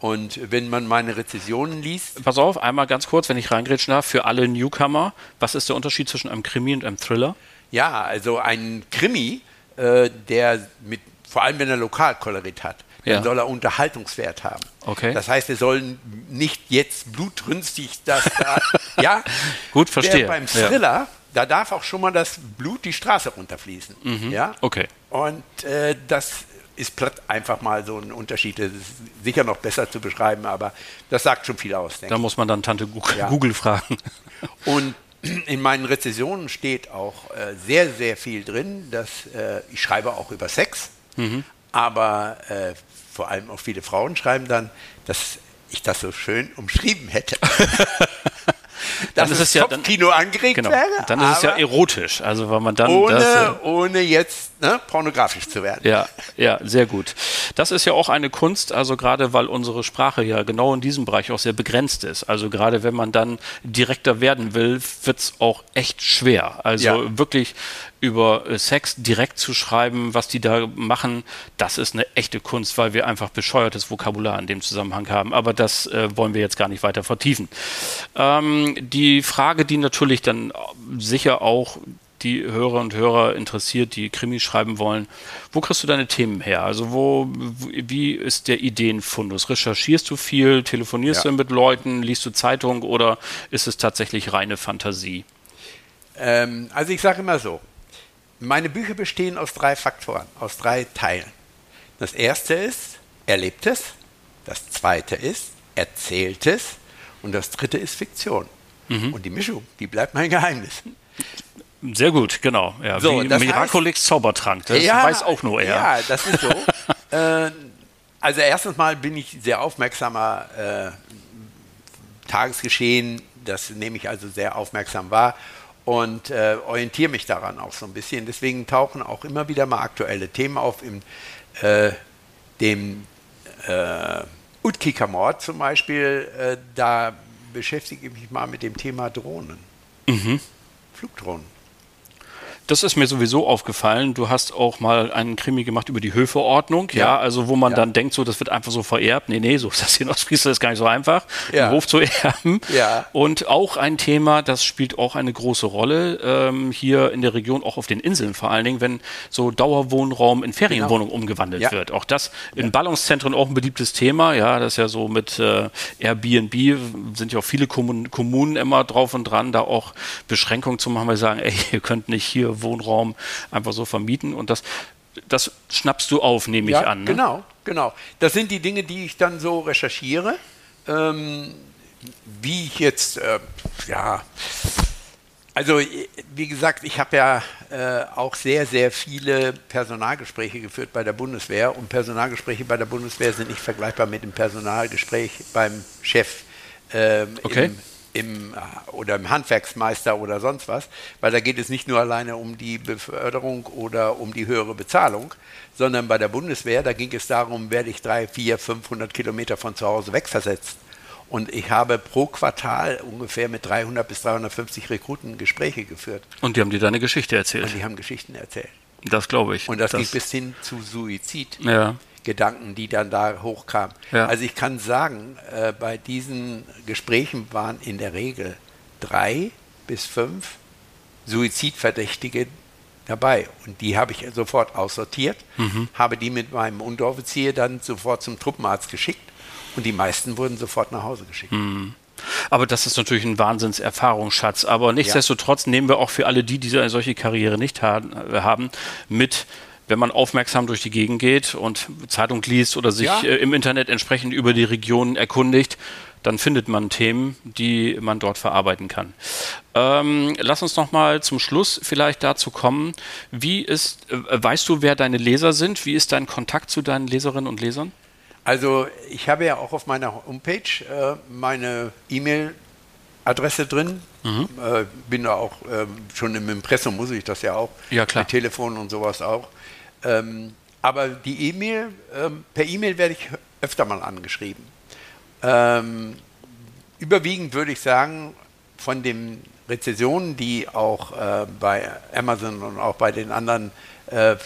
Und wenn man meine Rezessionen liest, Pass auf, einmal ganz kurz, wenn ich reingrätschen darf, für alle Newcomer, was ist der Unterschied zwischen einem Krimi und einem Thriller? ja, also ein Krimi, äh, der mit, vor allem wenn er Lokalkolorit hat, dann Ja. soll er Unterhaltungswert haben. Okay. Das heißt, wir sollen nicht jetzt blutrünstig das da, ja. Gut, verstehe. Der beim Ja. Thriller, da darf auch schon mal das Blut die Straße runterfließen. Ja. Mhm. Okay. Und äh, das ist platt einfach mal so ein Unterschied. Das ist sicher noch besser zu beschreiben, aber das sagt schon viel aus. denke Da muss man dann Tante Google, Ja. Google fragen. Und in meinen Rezensionen steht auch äh, sehr, sehr viel drin. Dass, äh, ich schreibe auch über Sex, Mhm. Aber äh, vor allem auch viele Frauen schreiben dann, dass ich das so schön umschrieben hätte. Dann dass ist es ja- dann- Kopfkino angeregt Genau. wäre. Dann ist es ja erotisch. Also weil man dann ohne, das, äh, ohne jetzt ne, pornografisch zu werden. Ja, ja, sehr gut. Das ist ja auch eine Kunst, also gerade weil unsere Sprache ja genau in diesem Bereich auch sehr begrenzt ist. Also gerade wenn man dann direkter werden will, wird's auch echt schwer. Also Ja. wirklich über Sex direkt zu schreiben, was die da machen, das ist eine echte Kunst, weil wir einfach bescheuertes Vokabular in dem Zusammenhang haben. Aber das äh, wollen wir jetzt gar nicht weiter vertiefen. Ähm, die Frage, die natürlich dann sicher auch die Hörer und Hörer interessiert, die Krimis schreiben wollen. Wo kriegst du deine Themen her? Also wo, wie ist der Ideenfundus? Recherchierst du viel? Telefonierst Ja. du mit Leuten? Liest du Zeitung oder ist es tatsächlich reine Fantasie? Ähm, also ich sage immer so, meine Bücher bestehen aus drei Faktoren, aus drei Teilen. Das erste ist Erlebtes, das zweite ist Erzähltes und das dritte ist Fiktion. Mhm. Und die Mischung, die bleibt mein Geheimnis. Sehr gut, genau. Ja, So, wie Miraculix Zaubertrank, das weiß auch nur er. Ja, das ist so. äh, also erstens mal bin ich sehr aufmerksamer äh, Tagesgeschehen, das nehme ich also sehr aufmerksam wahr und äh, orientiere mich daran auch so ein bisschen. Deswegen tauchen auch immer wieder mal aktuelle Themen auf. Im äh, dem äh, Utkiker-Mord zum Beispiel, äh, da beschäftige ich mich mal mit dem Thema Drohnen. Mhm. Flugdrohnen. Das ist mir sowieso aufgefallen. Du hast auch mal einen Krimi gemacht über die Höfeordnung, ja, Ja. also wo man Ja. dann denkt, so das wird einfach so vererbt. Nee, nee, so ist das hier in Ostfriesland ist gar nicht so einfach, Ja. einen Hof zu erben. Ja. Und auch ein Thema, das spielt auch eine große Rolle ähm, hier in der Region, auch auf den Inseln vor allen Dingen, wenn so Dauerwohnraum in Ferienwohnungen umgewandelt Ja. wird. Auch das in Ballungszentren auch ein beliebtes Thema. Ja, das ist ja so mit äh, Airbnb sind ja auch viele Kommun Kommunen immer drauf und dran, da auch Beschränkungen zu machen, weil sie sagen, ey, ihr könnt nicht hier Wohnraum einfach so vermieten und das das schnappst du auf, nehme ich Ja, an. Ne? genau, genau. Das sind die Dinge, die ich dann so recherchiere. Ähm, wie ich jetzt, äh, ja, also wie gesagt, ich habe ja äh, auch sehr, sehr viele Personalgespräche geführt bei der Bundeswehr und Personalgespräche bei der Bundeswehr sind nicht vergleichbar mit dem Personalgespräch beim Chef ähm, Okay. im, im, äh, oder im Handwerksmeister oder sonst was, weil da geht es nicht nur alleine um die Beförderung oder um die höhere Bezahlung, sondern bei der Bundeswehr, da ging es darum, werde ich drei, vier, 500 Kilometer von zu Hause wegversetzt. Und ich habe pro Quartal ungefähr mit 300 bis 350 Rekruten Gespräche geführt Und die haben dir deine Geschichte erzählt. und die haben Geschichten erzählt. Das glaube ich. Und das, das ging bis hin zu Suizid. Ja. Gedanken, die dann da hochkamen. Ja. Also ich kann sagen, äh, bei diesen Gesprächen waren in der Regel drei bis fünf Suizidverdächtige dabei. Und die habe ich sofort aussortiert, habe die mit meinem Unteroffizier dann sofort zum Truppenarzt geschickt und die meisten wurden sofort nach Hause geschickt. Aber das ist natürlich ein Wahnsinnserfahrungsschatz. Aber nichtsdestotrotz nehmen wir auch für alle die, die eine solche Karriere nicht ha haben, mit, wenn man aufmerksam durch die Gegend geht und Zeitung liest oder sich Ja. äh, im Internet entsprechend über die Region erkundigt, dann findet man Themen, die man dort verarbeiten kann. Ähm, lass uns noch mal zum Schluss vielleicht dazu kommen. Wie ist, äh, weißt du, wer deine Leser sind? Wie ist dein Kontakt zu deinen Leserinnen und Lesern? Also ich habe ja auch auf meiner Homepage äh, meine E-Mail-Adresse drin. Äh, bin da auch ähm, schon im Impressum, muss ich das ja auch. Ja, klar. Mit Telefon und sowas auch. Ähm, aber die E-Mail, ähm, per E-Mail werde ich öfter mal angeschrieben. Ähm, überwiegend würde ich sagen, von den Rezessionen, die auch äh, bei Amazon und auch bei den anderen äh, äh,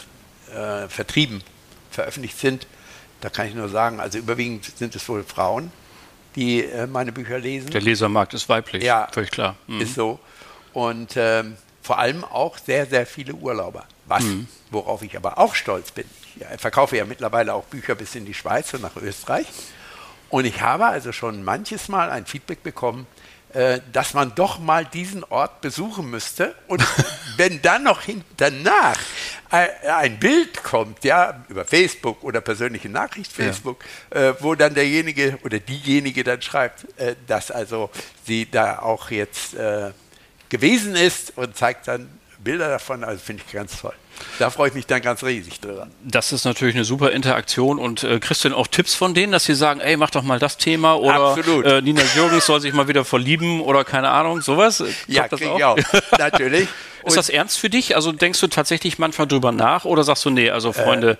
Vertrieben veröffentlicht sind, da kann ich nur sagen, also überwiegend sind es wohl Frauen, die äh, meine Bücher lesen. Der Lesermarkt ist weiblich, Ja. völlig klar. Mhm. Ist so. Und ähm, vor allem auch sehr, sehr viele Urlauber. Was, Mhm. worauf ich aber auch stolz bin. Ich äh, verkaufe ja mittlerweile auch Bücher bis in die Schweiz und nach Österreich. Und ich habe also schon manches Mal ein Feedback bekommen, äh, dass man doch mal diesen Ort besuchen müsste. Und wenn dann noch danach ein, ein Bild kommt, ja, über Facebook oder persönliche Nachricht Facebook, äh, wo dann derjenige oder diejenige dann schreibt, äh, dass also sie da auch jetzt äh, gewesen ist und zeigt dann Bilder davon, also finde ich ganz toll. Da freue ich mich dann ganz riesig drüber. Das ist natürlich eine super Interaktion und äh, kriegst du denn auch Tipps von denen, dass sie sagen, ey, mach doch mal das Thema oder. Äh, Nina Jürgens soll sich mal wieder verlieben oder keine Ahnung, sowas? Kommt Ja, das auch? ich auch. Natürlich. Ist das ernst für dich? Also denkst du tatsächlich manchmal drüber nach oder sagst du, nee, also Freunde,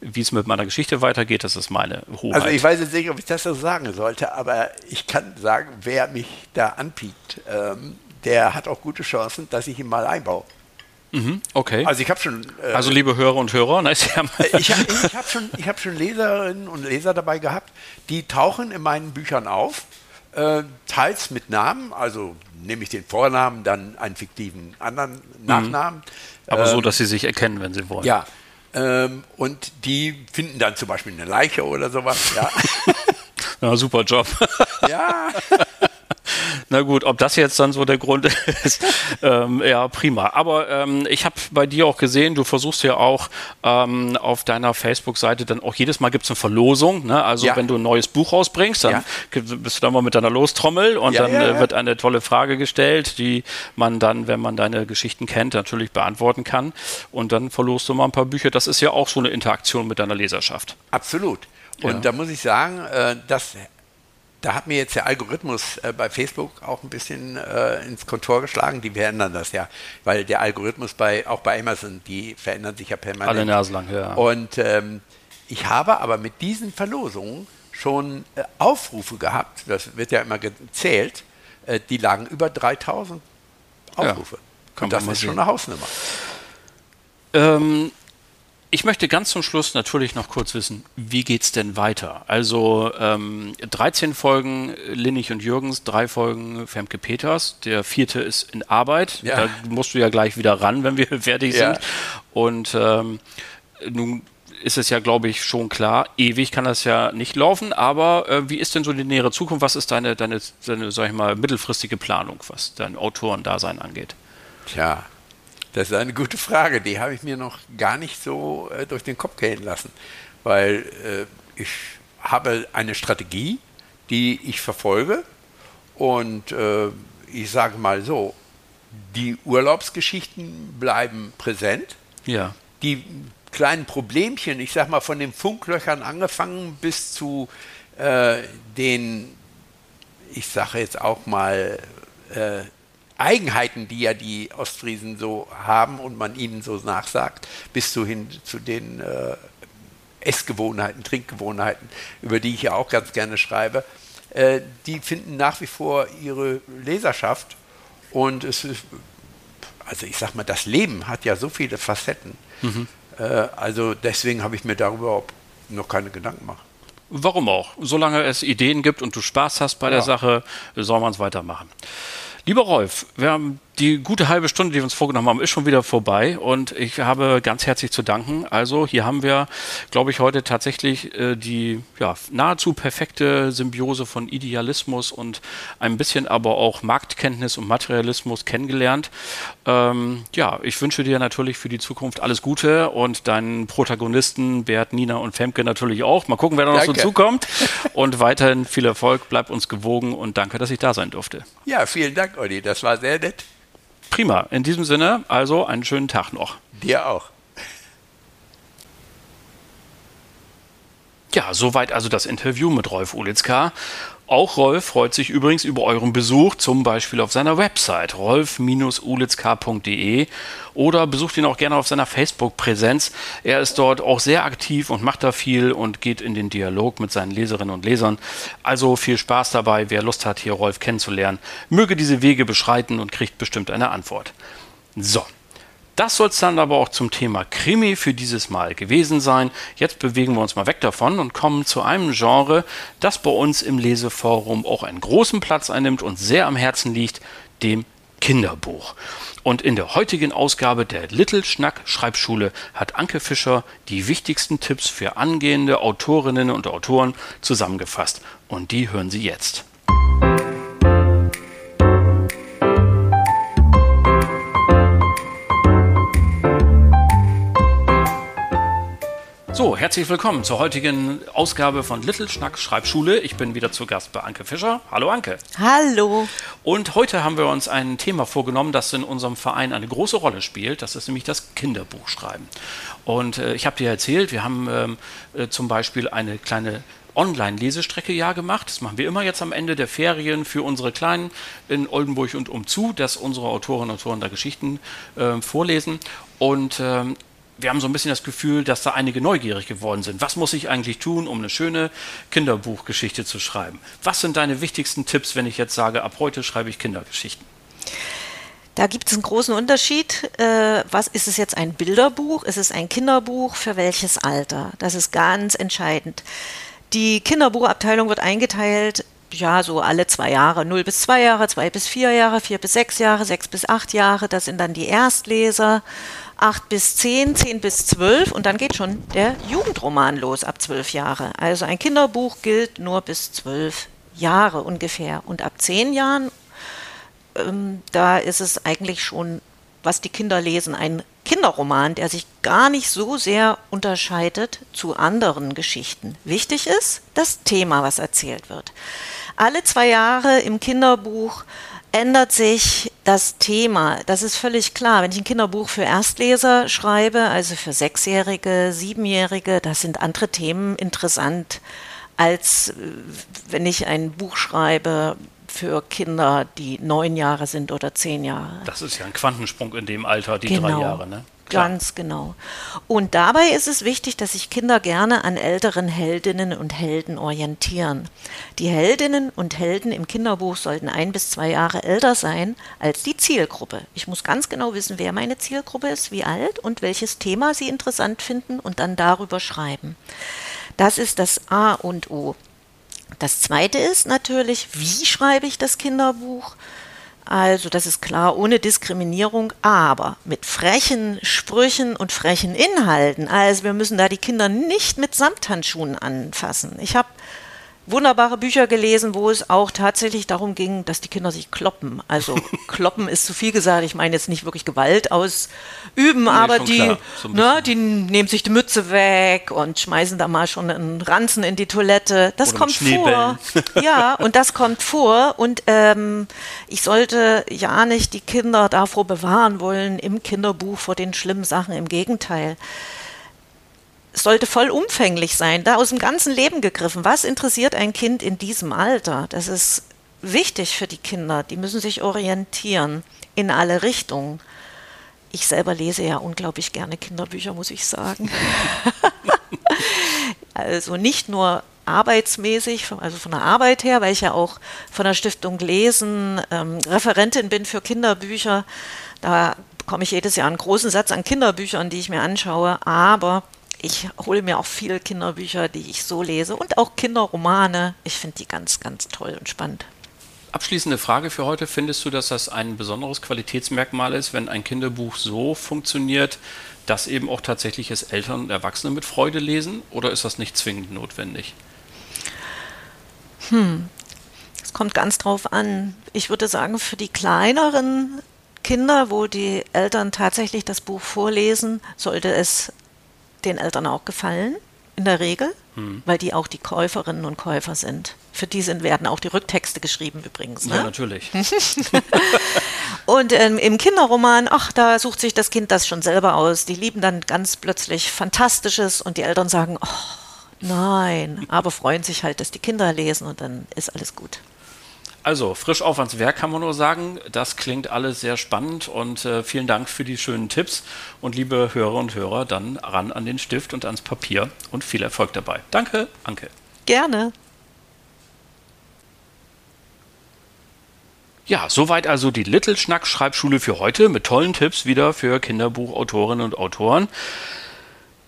wie es mit meiner Geschichte weitergeht, das ist meine Hoheit. Also ich weiß jetzt nicht, ob ich das so sagen sollte, aber ich kann sagen, wer mich da anpiekt, ähm, der hat auch gute Chancen, dass ich ihn mal einbaue. Okay. Also ich habe schon, äh, Also liebe Hörer und Hörer, ne, haben ich habe hab schon, ich hab schon Leserinnen und Leser dabei gehabt, die tauchen in meinen Büchern auf, äh, teils mit Namen, also nehme ich den Vornamen, dann einen fiktiven anderen Nachnamen. aber so, dass sie sich erkennen, wenn sie wollen. Ja. Ähm, und die finden dann zum Beispiel eine Leiche oder sowas. Ja. Ja, super Job. ja. Na gut, ob das jetzt dann so der Grund ist, ähm, ja, prima. Aber ähm, ich habe bei dir auch gesehen, du versuchst ja auch ähm, auf deiner Facebook-Seite dann auch jedes Mal gibt es eine Verlosung. Ne? Also Ja. wenn du ein neues Buch rausbringst, dann Ja. bist du da mal mit deiner Lostrommel und Ja, dann äh, wird eine tolle Frage gestellt, die man dann, wenn man deine Geschichten kennt, natürlich beantworten kann. Und dann verlost du mal ein paar Bücher. Das ist ja auch so eine Interaktion mit deiner Leserschaft. Absolut. Und da muss ich sagen, äh, dass, da hat mir jetzt der Algorithmus äh, bei Facebook auch ein bisschen äh, ins Kontor geschlagen. Die verändern das ja, weil der Algorithmus bei auch bei Amazon, die verändern sich ja permanent. Alle Nase lang, ja. Und ähm, ich habe aber mit diesen Verlosungen schon äh, Aufrufe gehabt, das wird ja immer gezählt, äh, die lagen über 3000 Ja, Aufrufe. kann Und das ist schon eine Hausnummer. Ähm, ich möchte ganz zum Schluss natürlich noch kurz wissen, wie geht's denn weiter? Also ähm, 13 Folgen Linnig und Jürgens, drei Folgen Femke Peters, der vierte ist in Arbeit. Ja. Da musst du ja gleich wieder ran, wenn wir fertig Ja. sind. Und ähm, nun ist es ja, glaube ich, schon klar, ewig kann das ja nicht laufen, aber äh, wie ist denn so die nähere Zukunft? Was ist deine, deine, deine, sag ich mal, mittelfristige Planung, was dein Autorendasein angeht? Tja, das ist eine gute Frage. Die habe ich mir noch gar nicht so äh, durch den Kopf gehen lassen, weil äh, ich habe eine Strategie, die ich verfolge und äh, ich sage mal so, die Urlaubsgeschichten bleiben präsent. Ja. Die kleinen Problemchen, ich sag mal von den Funklöchern angefangen bis zu äh, den, ich sage jetzt auch mal, äh, Eigenheiten, die ja die Ostfriesen so haben und man ihnen so nachsagt, bis zu hin zu den äh, Essgewohnheiten, Trinkgewohnheiten, über die ich ja auch ganz gerne schreibe, äh, die finden nach wie vor ihre Leserschaft und es ist, also ich sag mal, das Leben hat ja so viele Facetten. Mhm. Äh, also deswegen habe ich mir darüber noch keine Gedanken gemacht. Warum auch? Solange es Ideen gibt und du Spaß hast bei ja. der Sache, soll man es weitermachen. Lieber Rolf, wir haben die gute halbe Stunde, die wir uns vorgenommen haben, ist schon wieder vorbei und ich habe ganz herzlich zu danken. Also hier haben wir, glaube ich, heute tatsächlich äh, die ja, nahezu perfekte Symbiose von Idealismus und ein bisschen aber auch Marktkenntnis und Materialismus kennengelernt. Ähm, ja, ich wünsche dir natürlich für die Zukunft alles Gute und deinen Protagonisten Bert, Nina und Femke natürlich auch. Mal gucken, wer da noch danke. so zukommt und weiterhin viel Erfolg, bleib uns gewogen und danke, dass ich da sein durfte. Ja, vielen Dank, Olli, das war sehr nett. Prima. In diesem Sinne, also einen schönen Tag noch. Dir auch. Ja, soweit also das Interview mit Rolf Ulitzka. Auch Rolf freut sich übrigens über euren Besuch, zum Beispiel auf seiner Website rolf-ulitzk.de oder besucht ihn auch gerne auf seiner Facebook-Präsenz. Er ist dort auch sehr aktiv und macht da viel und geht in den Dialog mit seinen Leserinnen und Lesern. Also viel Spaß dabei, wer Lust hat, hier Rolf kennenzulernen, möge diese Wege beschreiten und kriegt bestimmt eine Antwort. So, das soll es dann aber auch zum Thema Krimi für dieses Mal gewesen sein. Jetzt bewegen wir uns mal weg davon und kommen zu einem Genre, das bei uns im Leseforum auch einen großen Platz einnimmt und sehr am Herzen liegt, dem Kinderbuch. Und in der heutigen Ausgabe der Little Schnack Schreibschule hat Anke Fischer die wichtigsten Tipps für angehende Autorinnen und Autoren zusammengefasst. Und die hören Sie jetzt. So, herzlich willkommen zur heutigen Ausgabe von Little Schnack Schreibschule. Ich bin wieder zu Gast bei Anke Fischer. Hallo Anke. Hallo. Und heute haben wir uns ein Thema vorgenommen, das in unserem Verein eine große Rolle spielt. Das ist nämlich das Kinderbuchschreiben. Und äh, ich habe dir erzählt, wir haben ähm, äh, zum Beispiel eine kleine Online-Lesestrecke ja gemacht. Das machen wir immer jetzt am Ende der Ferien für unsere Kleinen in Oldenburg und umzu, dass unsere Autorinnen und Autoren da Geschichten äh, vorlesen. Und ähm, wir haben so ein bisschen das Gefühl, dass da einige neugierig geworden sind. Was muss ich eigentlich tun, um eine schöne Kinderbuchgeschichte zu schreiben? Was sind deine wichtigsten Tipps, wenn ich jetzt sage, ab heute schreibe ich Kindergeschichten? Da gibt es einen großen Unterschied. Äh, was ist es jetzt ein Bilderbuch? Ist es ein Kinderbuch? Für welches Alter? Das ist ganz entscheidend. Die Kinderbuchabteilung wird eingeteilt ja, so alle zwei Jahre, 0 bis 2 Jahre, 2 bis 4 Jahre, 4 bis 6 Jahre, 6 bis 8 Jahre, das sind dann die Erstleser 8 bis 10, 10 bis 12 und dann geht schon der Jugendroman los ab 12 Jahre. Also ein Kinderbuch gilt nur bis 12 Jahre ungefähr. Und ab 10 Jahren, ähm, da ist es eigentlich schon, was die Kinder lesen, ein Kinderroman, der sich gar nicht so sehr unterscheidet zu anderen Geschichten. Wichtig ist das Thema, was erzählt wird. Alle zwei Jahre im Kinderbuch ändert sich das Thema. Das ist völlig klar. Wenn ich ein Kinderbuch für Erstleser schreibe, also für Sechsjährige, Siebenjährige, da sind andere Themen interessant, als äh, wenn ich ein Buch schreibe für Kinder, die neun Jahre sind oder zehn Jahre. Das ist ja ein Quantensprung in dem Alter, die genau. drei Jahre, ne? Ganz genau. Und dabei ist es wichtig, dass sich Kinder gerne an älteren Heldinnen und Helden orientieren. Die Heldinnen und Helden im Kinderbuch sollten ein bis zwei Jahre älter sein als die Zielgruppe. Ich muss ganz genau wissen, wer meine Zielgruppe ist, wie alt und welches Thema sie interessant finden und dann darüber schreiben. Das ist das A und O. Das zweite ist natürlich, wie schreibe ich das Kinderbuch? Also das ist klar, ohne Diskriminierung, aber mit frechen Sprüchen und frechen Inhalten. Also wir müssen da die Kinder nicht mit Samthandschuhen anfassen. Ich habe wunderbare Bücher gelesen, wo es auch tatsächlich darum ging, dass die Kinder sich kloppen. Also kloppen ist zu viel gesagt. Ich meine jetzt nicht wirklich Gewalt ausüben, nee, aber die, so ne, die nehmen sich die Mütze weg und schmeißen da mal schon einen Ranzen in die Toilette. Das Oder kommt vor. ja, und das kommt vor. Und ähm, ich sollte ja nicht die Kinder davor bewahren wollen im Kinderbuch vor den schlimmen Sachen. Im Gegenteil sollte vollumfänglich sein, da aus dem ganzen Leben gegriffen. Was interessiert ein Kind in diesem Alter? Das ist wichtig für die Kinder. Die müssen sich orientieren in alle Richtungen. Ich selber lese ja unglaublich gerne Kinderbücher, muss ich sagen. also nicht nur arbeitsmäßig, also von der Arbeit her, weil ich ja auch von der Stiftung Lesen ähm, Referentin bin für Kinderbücher. Da bekomme ich jedes Jahr einen großen Satz an Kinderbüchern, die ich mir anschaue, aber ich hole mir auch viele Kinderbücher, die ich so lese und auch Kinderromane. Ich finde die ganz, ganz toll und spannend. Abschließende Frage für heute. Findest du, dass das ein besonderes Qualitätsmerkmal ist, wenn ein Kinderbuch so funktioniert, dass eben auch tatsächlich es Eltern und Erwachsene mit Freude lesen? Oder ist das nicht zwingend notwendig? Hm, es kommt ganz drauf an. Ich würde sagen, für die kleineren Kinder, wo die Eltern tatsächlich das Buch vorlesen, sollte es den Eltern auch gefallen, in der Regel, hm. weil die auch die Käuferinnen und Käufer sind. Für die sind, werden auch die Rücktexte geschrieben übrigens. Ne? Ja, natürlich. und ähm, im Kinderroman, ach, da sucht sich das Kind das schon selber aus. Die lieben dann ganz plötzlich Fantastisches und die Eltern sagen, oh, nein, aber freuen sich halt, dass die Kinder lesen und dann ist alles gut. Also, frisch auf ans Werk kann man nur sagen. Das klingt alles sehr spannend und äh, vielen Dank für die schönen Tipps. Und liebe Hörer und Hörer, dann ran an den Stift und ans Papier und viel Erfolg dabei. Danke, Anke. Gerne. Ja, soweit also die Little Schnack Schreibschule für heute mit tollen Tipps wieder für Kinderbuchautorinnen und Autoren.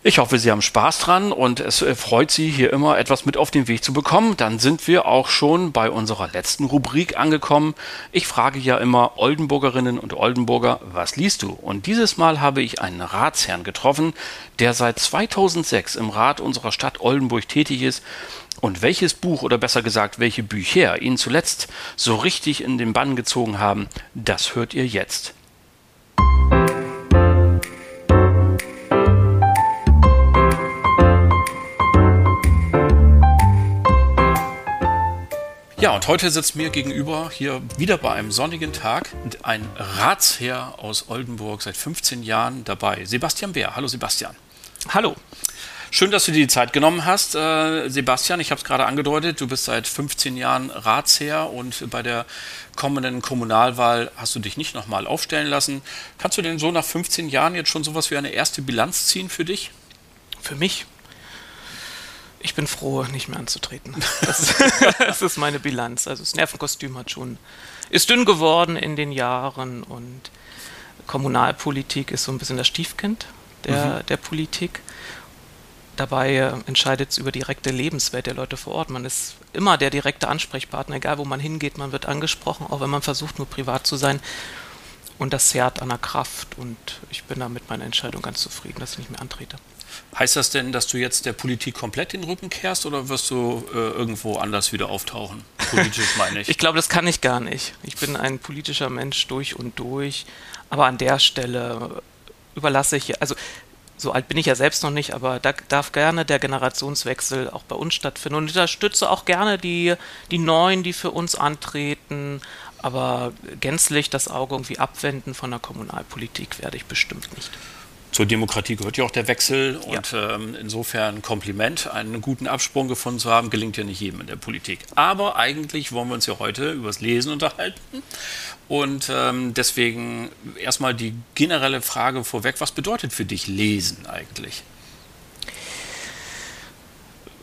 Ich hoffe, Sie haben Spaß dran und es äh, freut Sie, hier immer etwas mit auf den Weg zu bekommen. Dann sind wir auch schon bei unserer letzten Rubrik angekommen. Ich frage ja immer Oldenburgerinnen und Oldenburger, was liest du? Und dieses Mal habe ich einen Ratsherrn getroffen, der seit 2006 im Rat unserer Stadt Oldenburg tätig ist und welches Buch oder besser gesagt, welche Bücher ihn zuletzt so richtig in den Bann gezogen haben, das hört ihr jetzt. Ja, und heute sitzt mir gegenüber hier wieder bei einem sonnigen Tag ein Ratsherr aus Oldenburg, seit 15 Jahren dabei, Sebastian Bär. Hallo Sebastian. Hallo. Schön, dass du dir die Zeit genommen hast, äh, Sebastian. Ich habe es gerade angedeutet, du bist seit 15 Jahren Ratsherr und bei der kommenden Kommunalwahl hast du dich nicht nochmal aufstellen lassen. Kannst du denn so nach 15 Jahren jetzt schon sowas wie eine erste Bilanz ziehen für dich? Für mich? Ich bin froh, nicht mehr anzutreten. Das, das, ist meine Bilanz. Also das Nervenkostüm hat schon, ist dünn geworden in den Jahren und Kommunalpolitik ist so ein bisschen das Stiefkind der, mhm. der Politik. Dabei äh, entscheidet es über direkte Lebenswelt der Leute vor Ort. Man ist immer der direkte Ansprechpartner, egal wo man hingeht, man wird angesprochen, auch wenn man versucht, nur privat zu sein. Und das zerrt an der Kraft und ich bin da mit meiner Entscheidung ganz zufrieden, dass ich nicht mehr antrete. Heißt das denn, dass du jetzt der Politik komplett den Rücken kehrst oder wirst du äh, irgendwo anders wieder auftauchen? Politisch meine ich. ich glaube, das kann ich gar nicht. Ich bin ein politischer Mensch durch und durch. Aber an der Stelle überlasse ich, also so alt bin ich ja selbst noch nicht, aber da darf gerne der Generationswechsel auch bei uns stattfinden. Und ich unterstütze auch gerne die, die Neuen, die für uns antreten. Aber gänzlich das Auge irgendwie abwenden von der Kommunalpolitik werde ich bestimmt nicht zur Demokratie gehört ja auch der Wechsel und ja. ähm, insofern Kompliment, einen guten Absprung gefunden zu haben, gelingt ja nicht jedem in der Politik. Aber eigentlich wollen wir uns ja heute übers Lesen unterhalten und ähm, deswegen erstmal die generelle Frage vorweg, was bedeutet für dich Lesen eigentlich?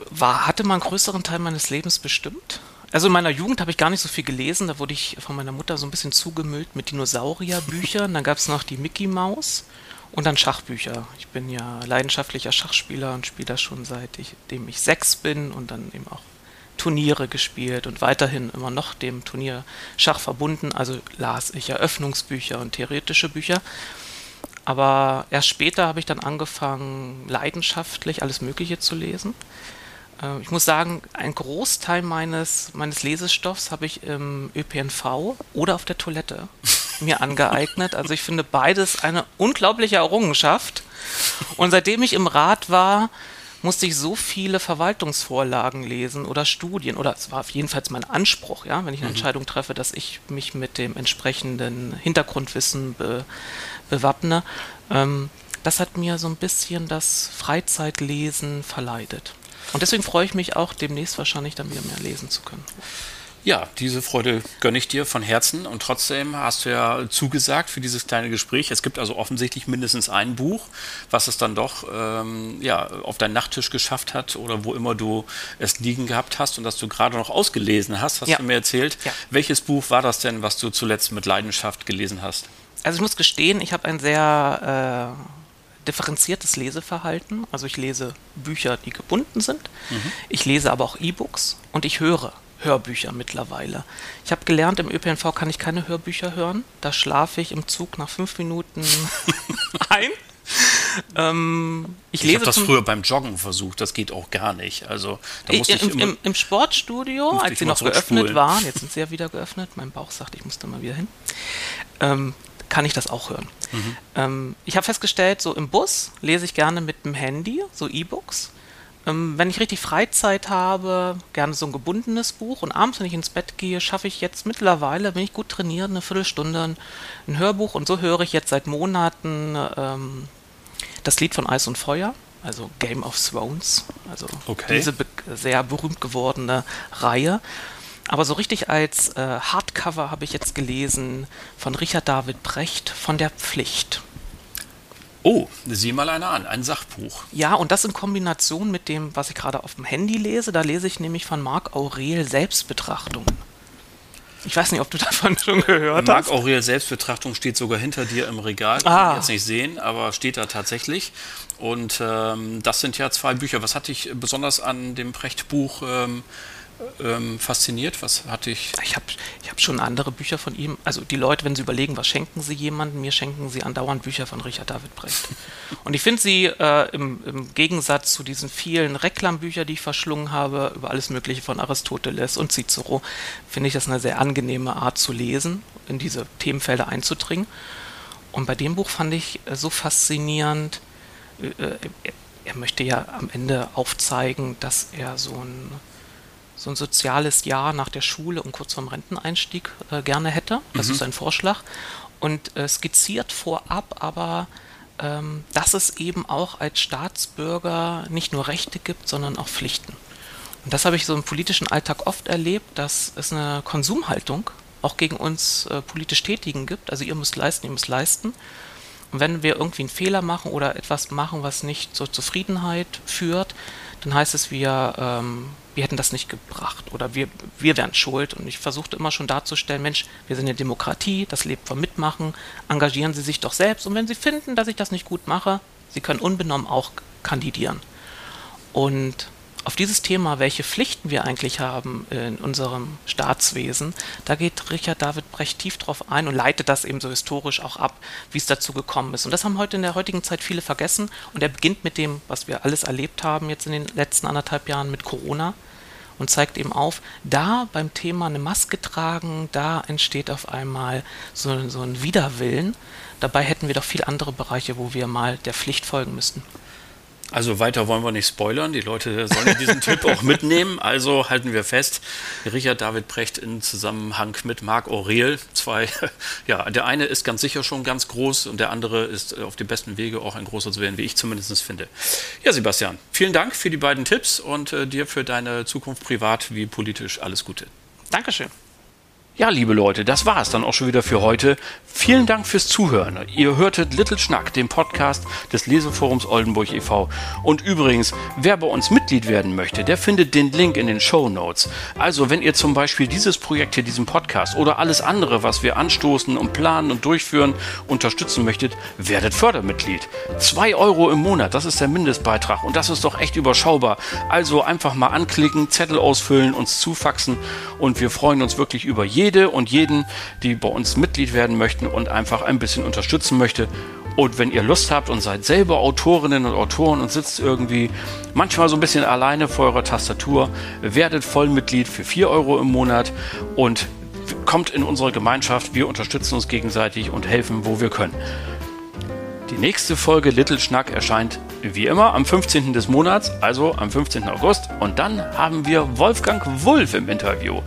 War, hatte man einen größeren Teil meines Lebens bestimmt? Also in meiner Jugend habe ich gar nicht so viel gelesen. Da wurde ich von meiner Mutter so ein bisschen zugemüllt mit Dinosaurierbüchern. Dann gab es noch die Mickey Maus. Und dann Schachbücher. Ich bin ja leidenschaftlicher Schachspieler und spiele das schon seitdem ich sechs bin und dann eben auch Turniere gespielt und weiterhin immer noch dem Turnier Schach verbunden. Also las ich Eröffnungsbücher und theoretische Bücher. Aber erst später habe ich dann angefangen, leidenschaftlich alles Mögliche zu lesen. Äh, ich muss sagen, ein Großteil meines, meines Lesestoffs habe ich im ÖPNV oder auf der Toilette mir angeeignet. Also ich finde beides eine unglaubliche Errungenschaft. Und seitdem ich im Rat war, musste ich so viele Verwaltungsvorlagen lesen oder Studien, oder es war auf jeden Fall mein Anspruch, ja, wenn ich eine mhm. Entscheidung treffe, dass ich mich mit dem entsprechenden Hintergrundwissen be, bewappne. Ähm, das hat mir so ein bisschen das Freizeitlesen verleidet. Und deswegen freue ich mich auch, demnächst wahrscheinlich dann wieder mehr lesen zu können. Ja, diese Freude gönne ich dir von Herzen und trotzdem hast du ja zugesagt für dieses kleine Gespräch. Es gibt also offensichtlich mindestens ein Buch, was es dann doch ähm, ja, auf deinen Nachttisch geschafft hat oder wo immer du es liegen gehabt hast und das du gerade noch ausgelesen hast, hast Ja. du mir erzählt. Ja. Welches Buch war das denn, was du zuletzt mit Leidenschaft gelesen hast? Also ich muss gestehen, ich habe ein sehr äh, differenziertes Leseverhalten. Also ich lese Bücher, die gebunden sind. Ich lese aber auch E-Books und ich höre Hörbücher mittlerweile. Ich habe gelernt, im ÖPNV kann ich keine Hörbücher hören. Da schlafe ich im Zug nach fünf Minuten ein. Ähm, ich Ich habe das früher beim Joggen versucht, das geht auch gar nicht. Also da musste ich im, immer, im, Im Sportstudio, als ich sie noch geöffnet waren, jetzt sind sie ja wieder geöffnet, mein Bauch sagt, ich muss da mal wieder hin, ähm, kann ich das auch hören. Mhm. Ähm, ich habe festgestellt, so im Bus lese ich gerne mit dem Handy, so E-Books. Ähm, wenn ich richtig Freizeit habe, gerne so ein gebundenes Buch. Und abends, wenn ich ins Bett gehe, schaffe ich jetzt mittlerweile, bin ich gut trainiert, eine Viertelstunde ein, ein Hörbuch. Und so höre ich jetzt seit Monaten ähm, das Lied von Eis und Feuer, also Game of Thrones, also Okay. diese be sehr berühmt gewordene Reihe. Aber so richtig als äh, Hardcover habe ich jetzt gelesen von Richard David Brecht von der Pflicht. Oh, sieh mal einer an, ein Sachbuch. Ja, und das in Kombination mit dem, was ich gerade auf dem Handy lese. Da lese ich nämlich von Marc Aurel Selbstbetrachtungen. Ich weiß nicht, ob du davon schon gehört Marc hast. Aurel Selbstbetrachtung steht sogar hinter dir im Regal. Ah. Kann ich jetzt nicht sehen, aber steht da tatsächlich. Und ähm, das sind ja zwei Bücher. Was hat dich besonders an dem Brecht-Buch ähm, ähm, fasziniert? Was hat dich. Ich habe ich hab schon andere Bücher von ihm. Also die Leute, wenn sie überlegen, was schenken sie jemandem, mir schenken sie andauernd Bücher von Richard David Brecht. Und ich finde sie äh, im, im Gegensatz zu diesen vielen Reklambüchern, die ich verschlungen habe, über alles Mögliche von Aristoteles und Cicero, finde ich das eine sehr angenehme Art zu lesen, in diese Themenfelder einzudringen. Und bei dem Buch fand ich äh, so faszinierend, äh, äh, er möchte ja am Ende aufzeigen, dass er so ein so ein soziales Jahr nach der Schule und kurz vorm Renteneinstieg äh, gerne hätte. Das ist sein Vorschlag. Und äh, skizziert vorab aber, ähm, dass es eben auch als Staatsbürger nicht nur Rechte gibt, sondern auch Pflichten. Und das habe ich so im politischen Alltag oft erlebt, dass es eine Konsumhaltung auch gegen uns äh, politisch Tätigen gibt. Also ihr müsst leisten, ihr müsst leisten. Und wenn wir irgendwie einen Fehler machen oder etwas machen, was nicht zur Zufriedenheit führt, dann heißt es, wir, ähm, wir hätten das nicht gebracht oder wir, wir wären schuld. Und ich versuchte immer schon darzustellen, Mensch, wir sind eine Demokratie, das lebt vom Mitmachen, engagieren Sie sich doch selbst. Und wenn Sie finden, dass ich das nicht gut mache, Sie können unbenommen auch kandidieren. Und auf dieses Thema, welche Pflichten wir eigentlich haben in unserem Staatswesen, da geht Richard David Brecht tief drauf ein und leitet das eben so historisch auch ab, wie es dazu gekommen ist. Und das haben heute in der heutigen Zeit viele vergessen. Und er beginnt mit dem, was wir alles erlebt haben jetzt in den letzten anderthalb Jahren mit Corona und zeigt eben auf, da beim Thema eine Maske tragen, da entsteht auf einmal so, so ein Widerwillen. Dabei hätten wir doch viele andere Bereiche, wo wir mal der Pflicht folgen müssten. Also weiter wollen wir nicht spoilern. Die Leute sollen diesen Tipp auch mitnehmen. Also halten wir fest, Richard David Brecht in Zusammenhang mit Marc Aurel. Zwei, ja, der eine ist ganz sicher schon ganz groß und der andere ist auf dem besten Wege, auch ein großer zu werden, wie ich zumindest finde. Ja, Sebastian, vielen Dank für die beiden Tipps und äh, dir für deine Zukunft privat wie politisch alles Gute. Dankeschön. Ja, liebe Leute, das war es dann auch schon wieder für heute. Vielen Dank fürs Zuhören. Ihr hörtet Little Schnack, den Podcast des Leseforums Oldenburg e.V. Und übrigens, wer bei uns Mitglied werden möchte, der findet den Link in den Show Notes. Also, wenn ihr zum Beispiel dieses Projekt hier, diesen Podcast oder alles andere, was wir anstoßen und planen und durchführen, unterstützen möchtet, werdet Fördermitglied. Zwei Euro im Monat, das ist der Mindestbeitrag und das ist doch echt überschaubar. Also einfach mal anklicken, Zettel ausfüllen, uns zufaxen und wir freuen uns wirklich über jede und jeden, die bei uns Mitglied werden möchten und einfach ein bisschen unterstützen möchte. Und wenn ihr Lust habt und seid selber Autorinnen und Autoren und sitzt irgendwie manchmal so ein bisschen alleine vor eurer Tastatur, werdet Vollmitglied für 4 Euro im Monat und kommt in unsere Gemeinschaft. Wir unterstützen uns gegenseitig und helfen, wo wir können. Die nächste Folge Little Schnack erscheint wie immer am 15. des Monats, also am 15. August. Und dann haben wir Wolfgang Wulff im Interview.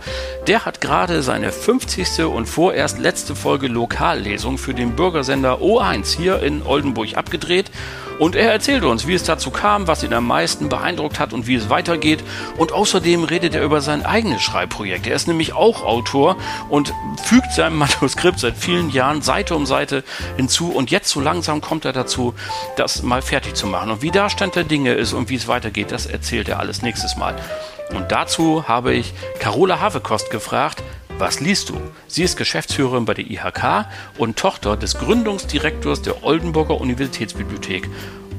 Der hat gerade seine 50. und vorerst letzte Folge Lokallesung für den Bürgersender O1 hier in Oldenburg abgedreht. Und er erzählt uns, wie es dazu kam, was ihn am meisten beeindruckt hat und wie es weitergeht. Und außerdem redet er über sein eigenes Schreibprojekt. Er ist nämlich auch Autor und fügt seinem Manuskript seit vielen Jahren Seite um Seite hinzu. Und jetzt so langsam kommt er dazu, das mal fertig zu machen. Und wie da Stand der Dinge ist und wie es weitergeht, das erzählt er alles nächstes Mal. Und dazu habe ich Carola Havekost gefragt, was liest du? Sie ist Geschäftsführerin bei der IHK und Tochter des Gründungsdirektors der Oldenburger Universitätsbibliothek.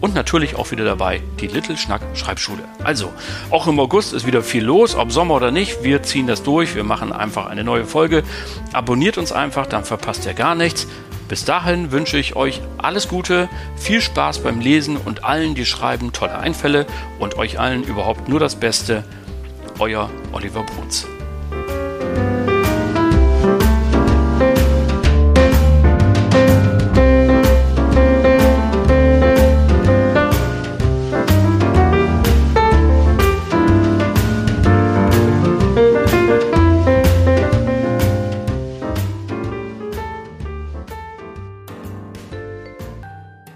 Und natürlich auch wieder dabei die Little Schnack Schreibschule. Also, auch im August ist wieder viel los, ob Sommer oder nicht. Wir ziehen das durch. Wir machen einfach eine neue Folge. Abonniert uns einfach, dann verpasst ihr gar nichts. Bis dahin wünsche ich euch alles Gute, viel Spaß beim Lesen und allen, die schreiben, tolle Einfälle und euch allen überhaupt nur das Beste. Euer Oliver Bruns.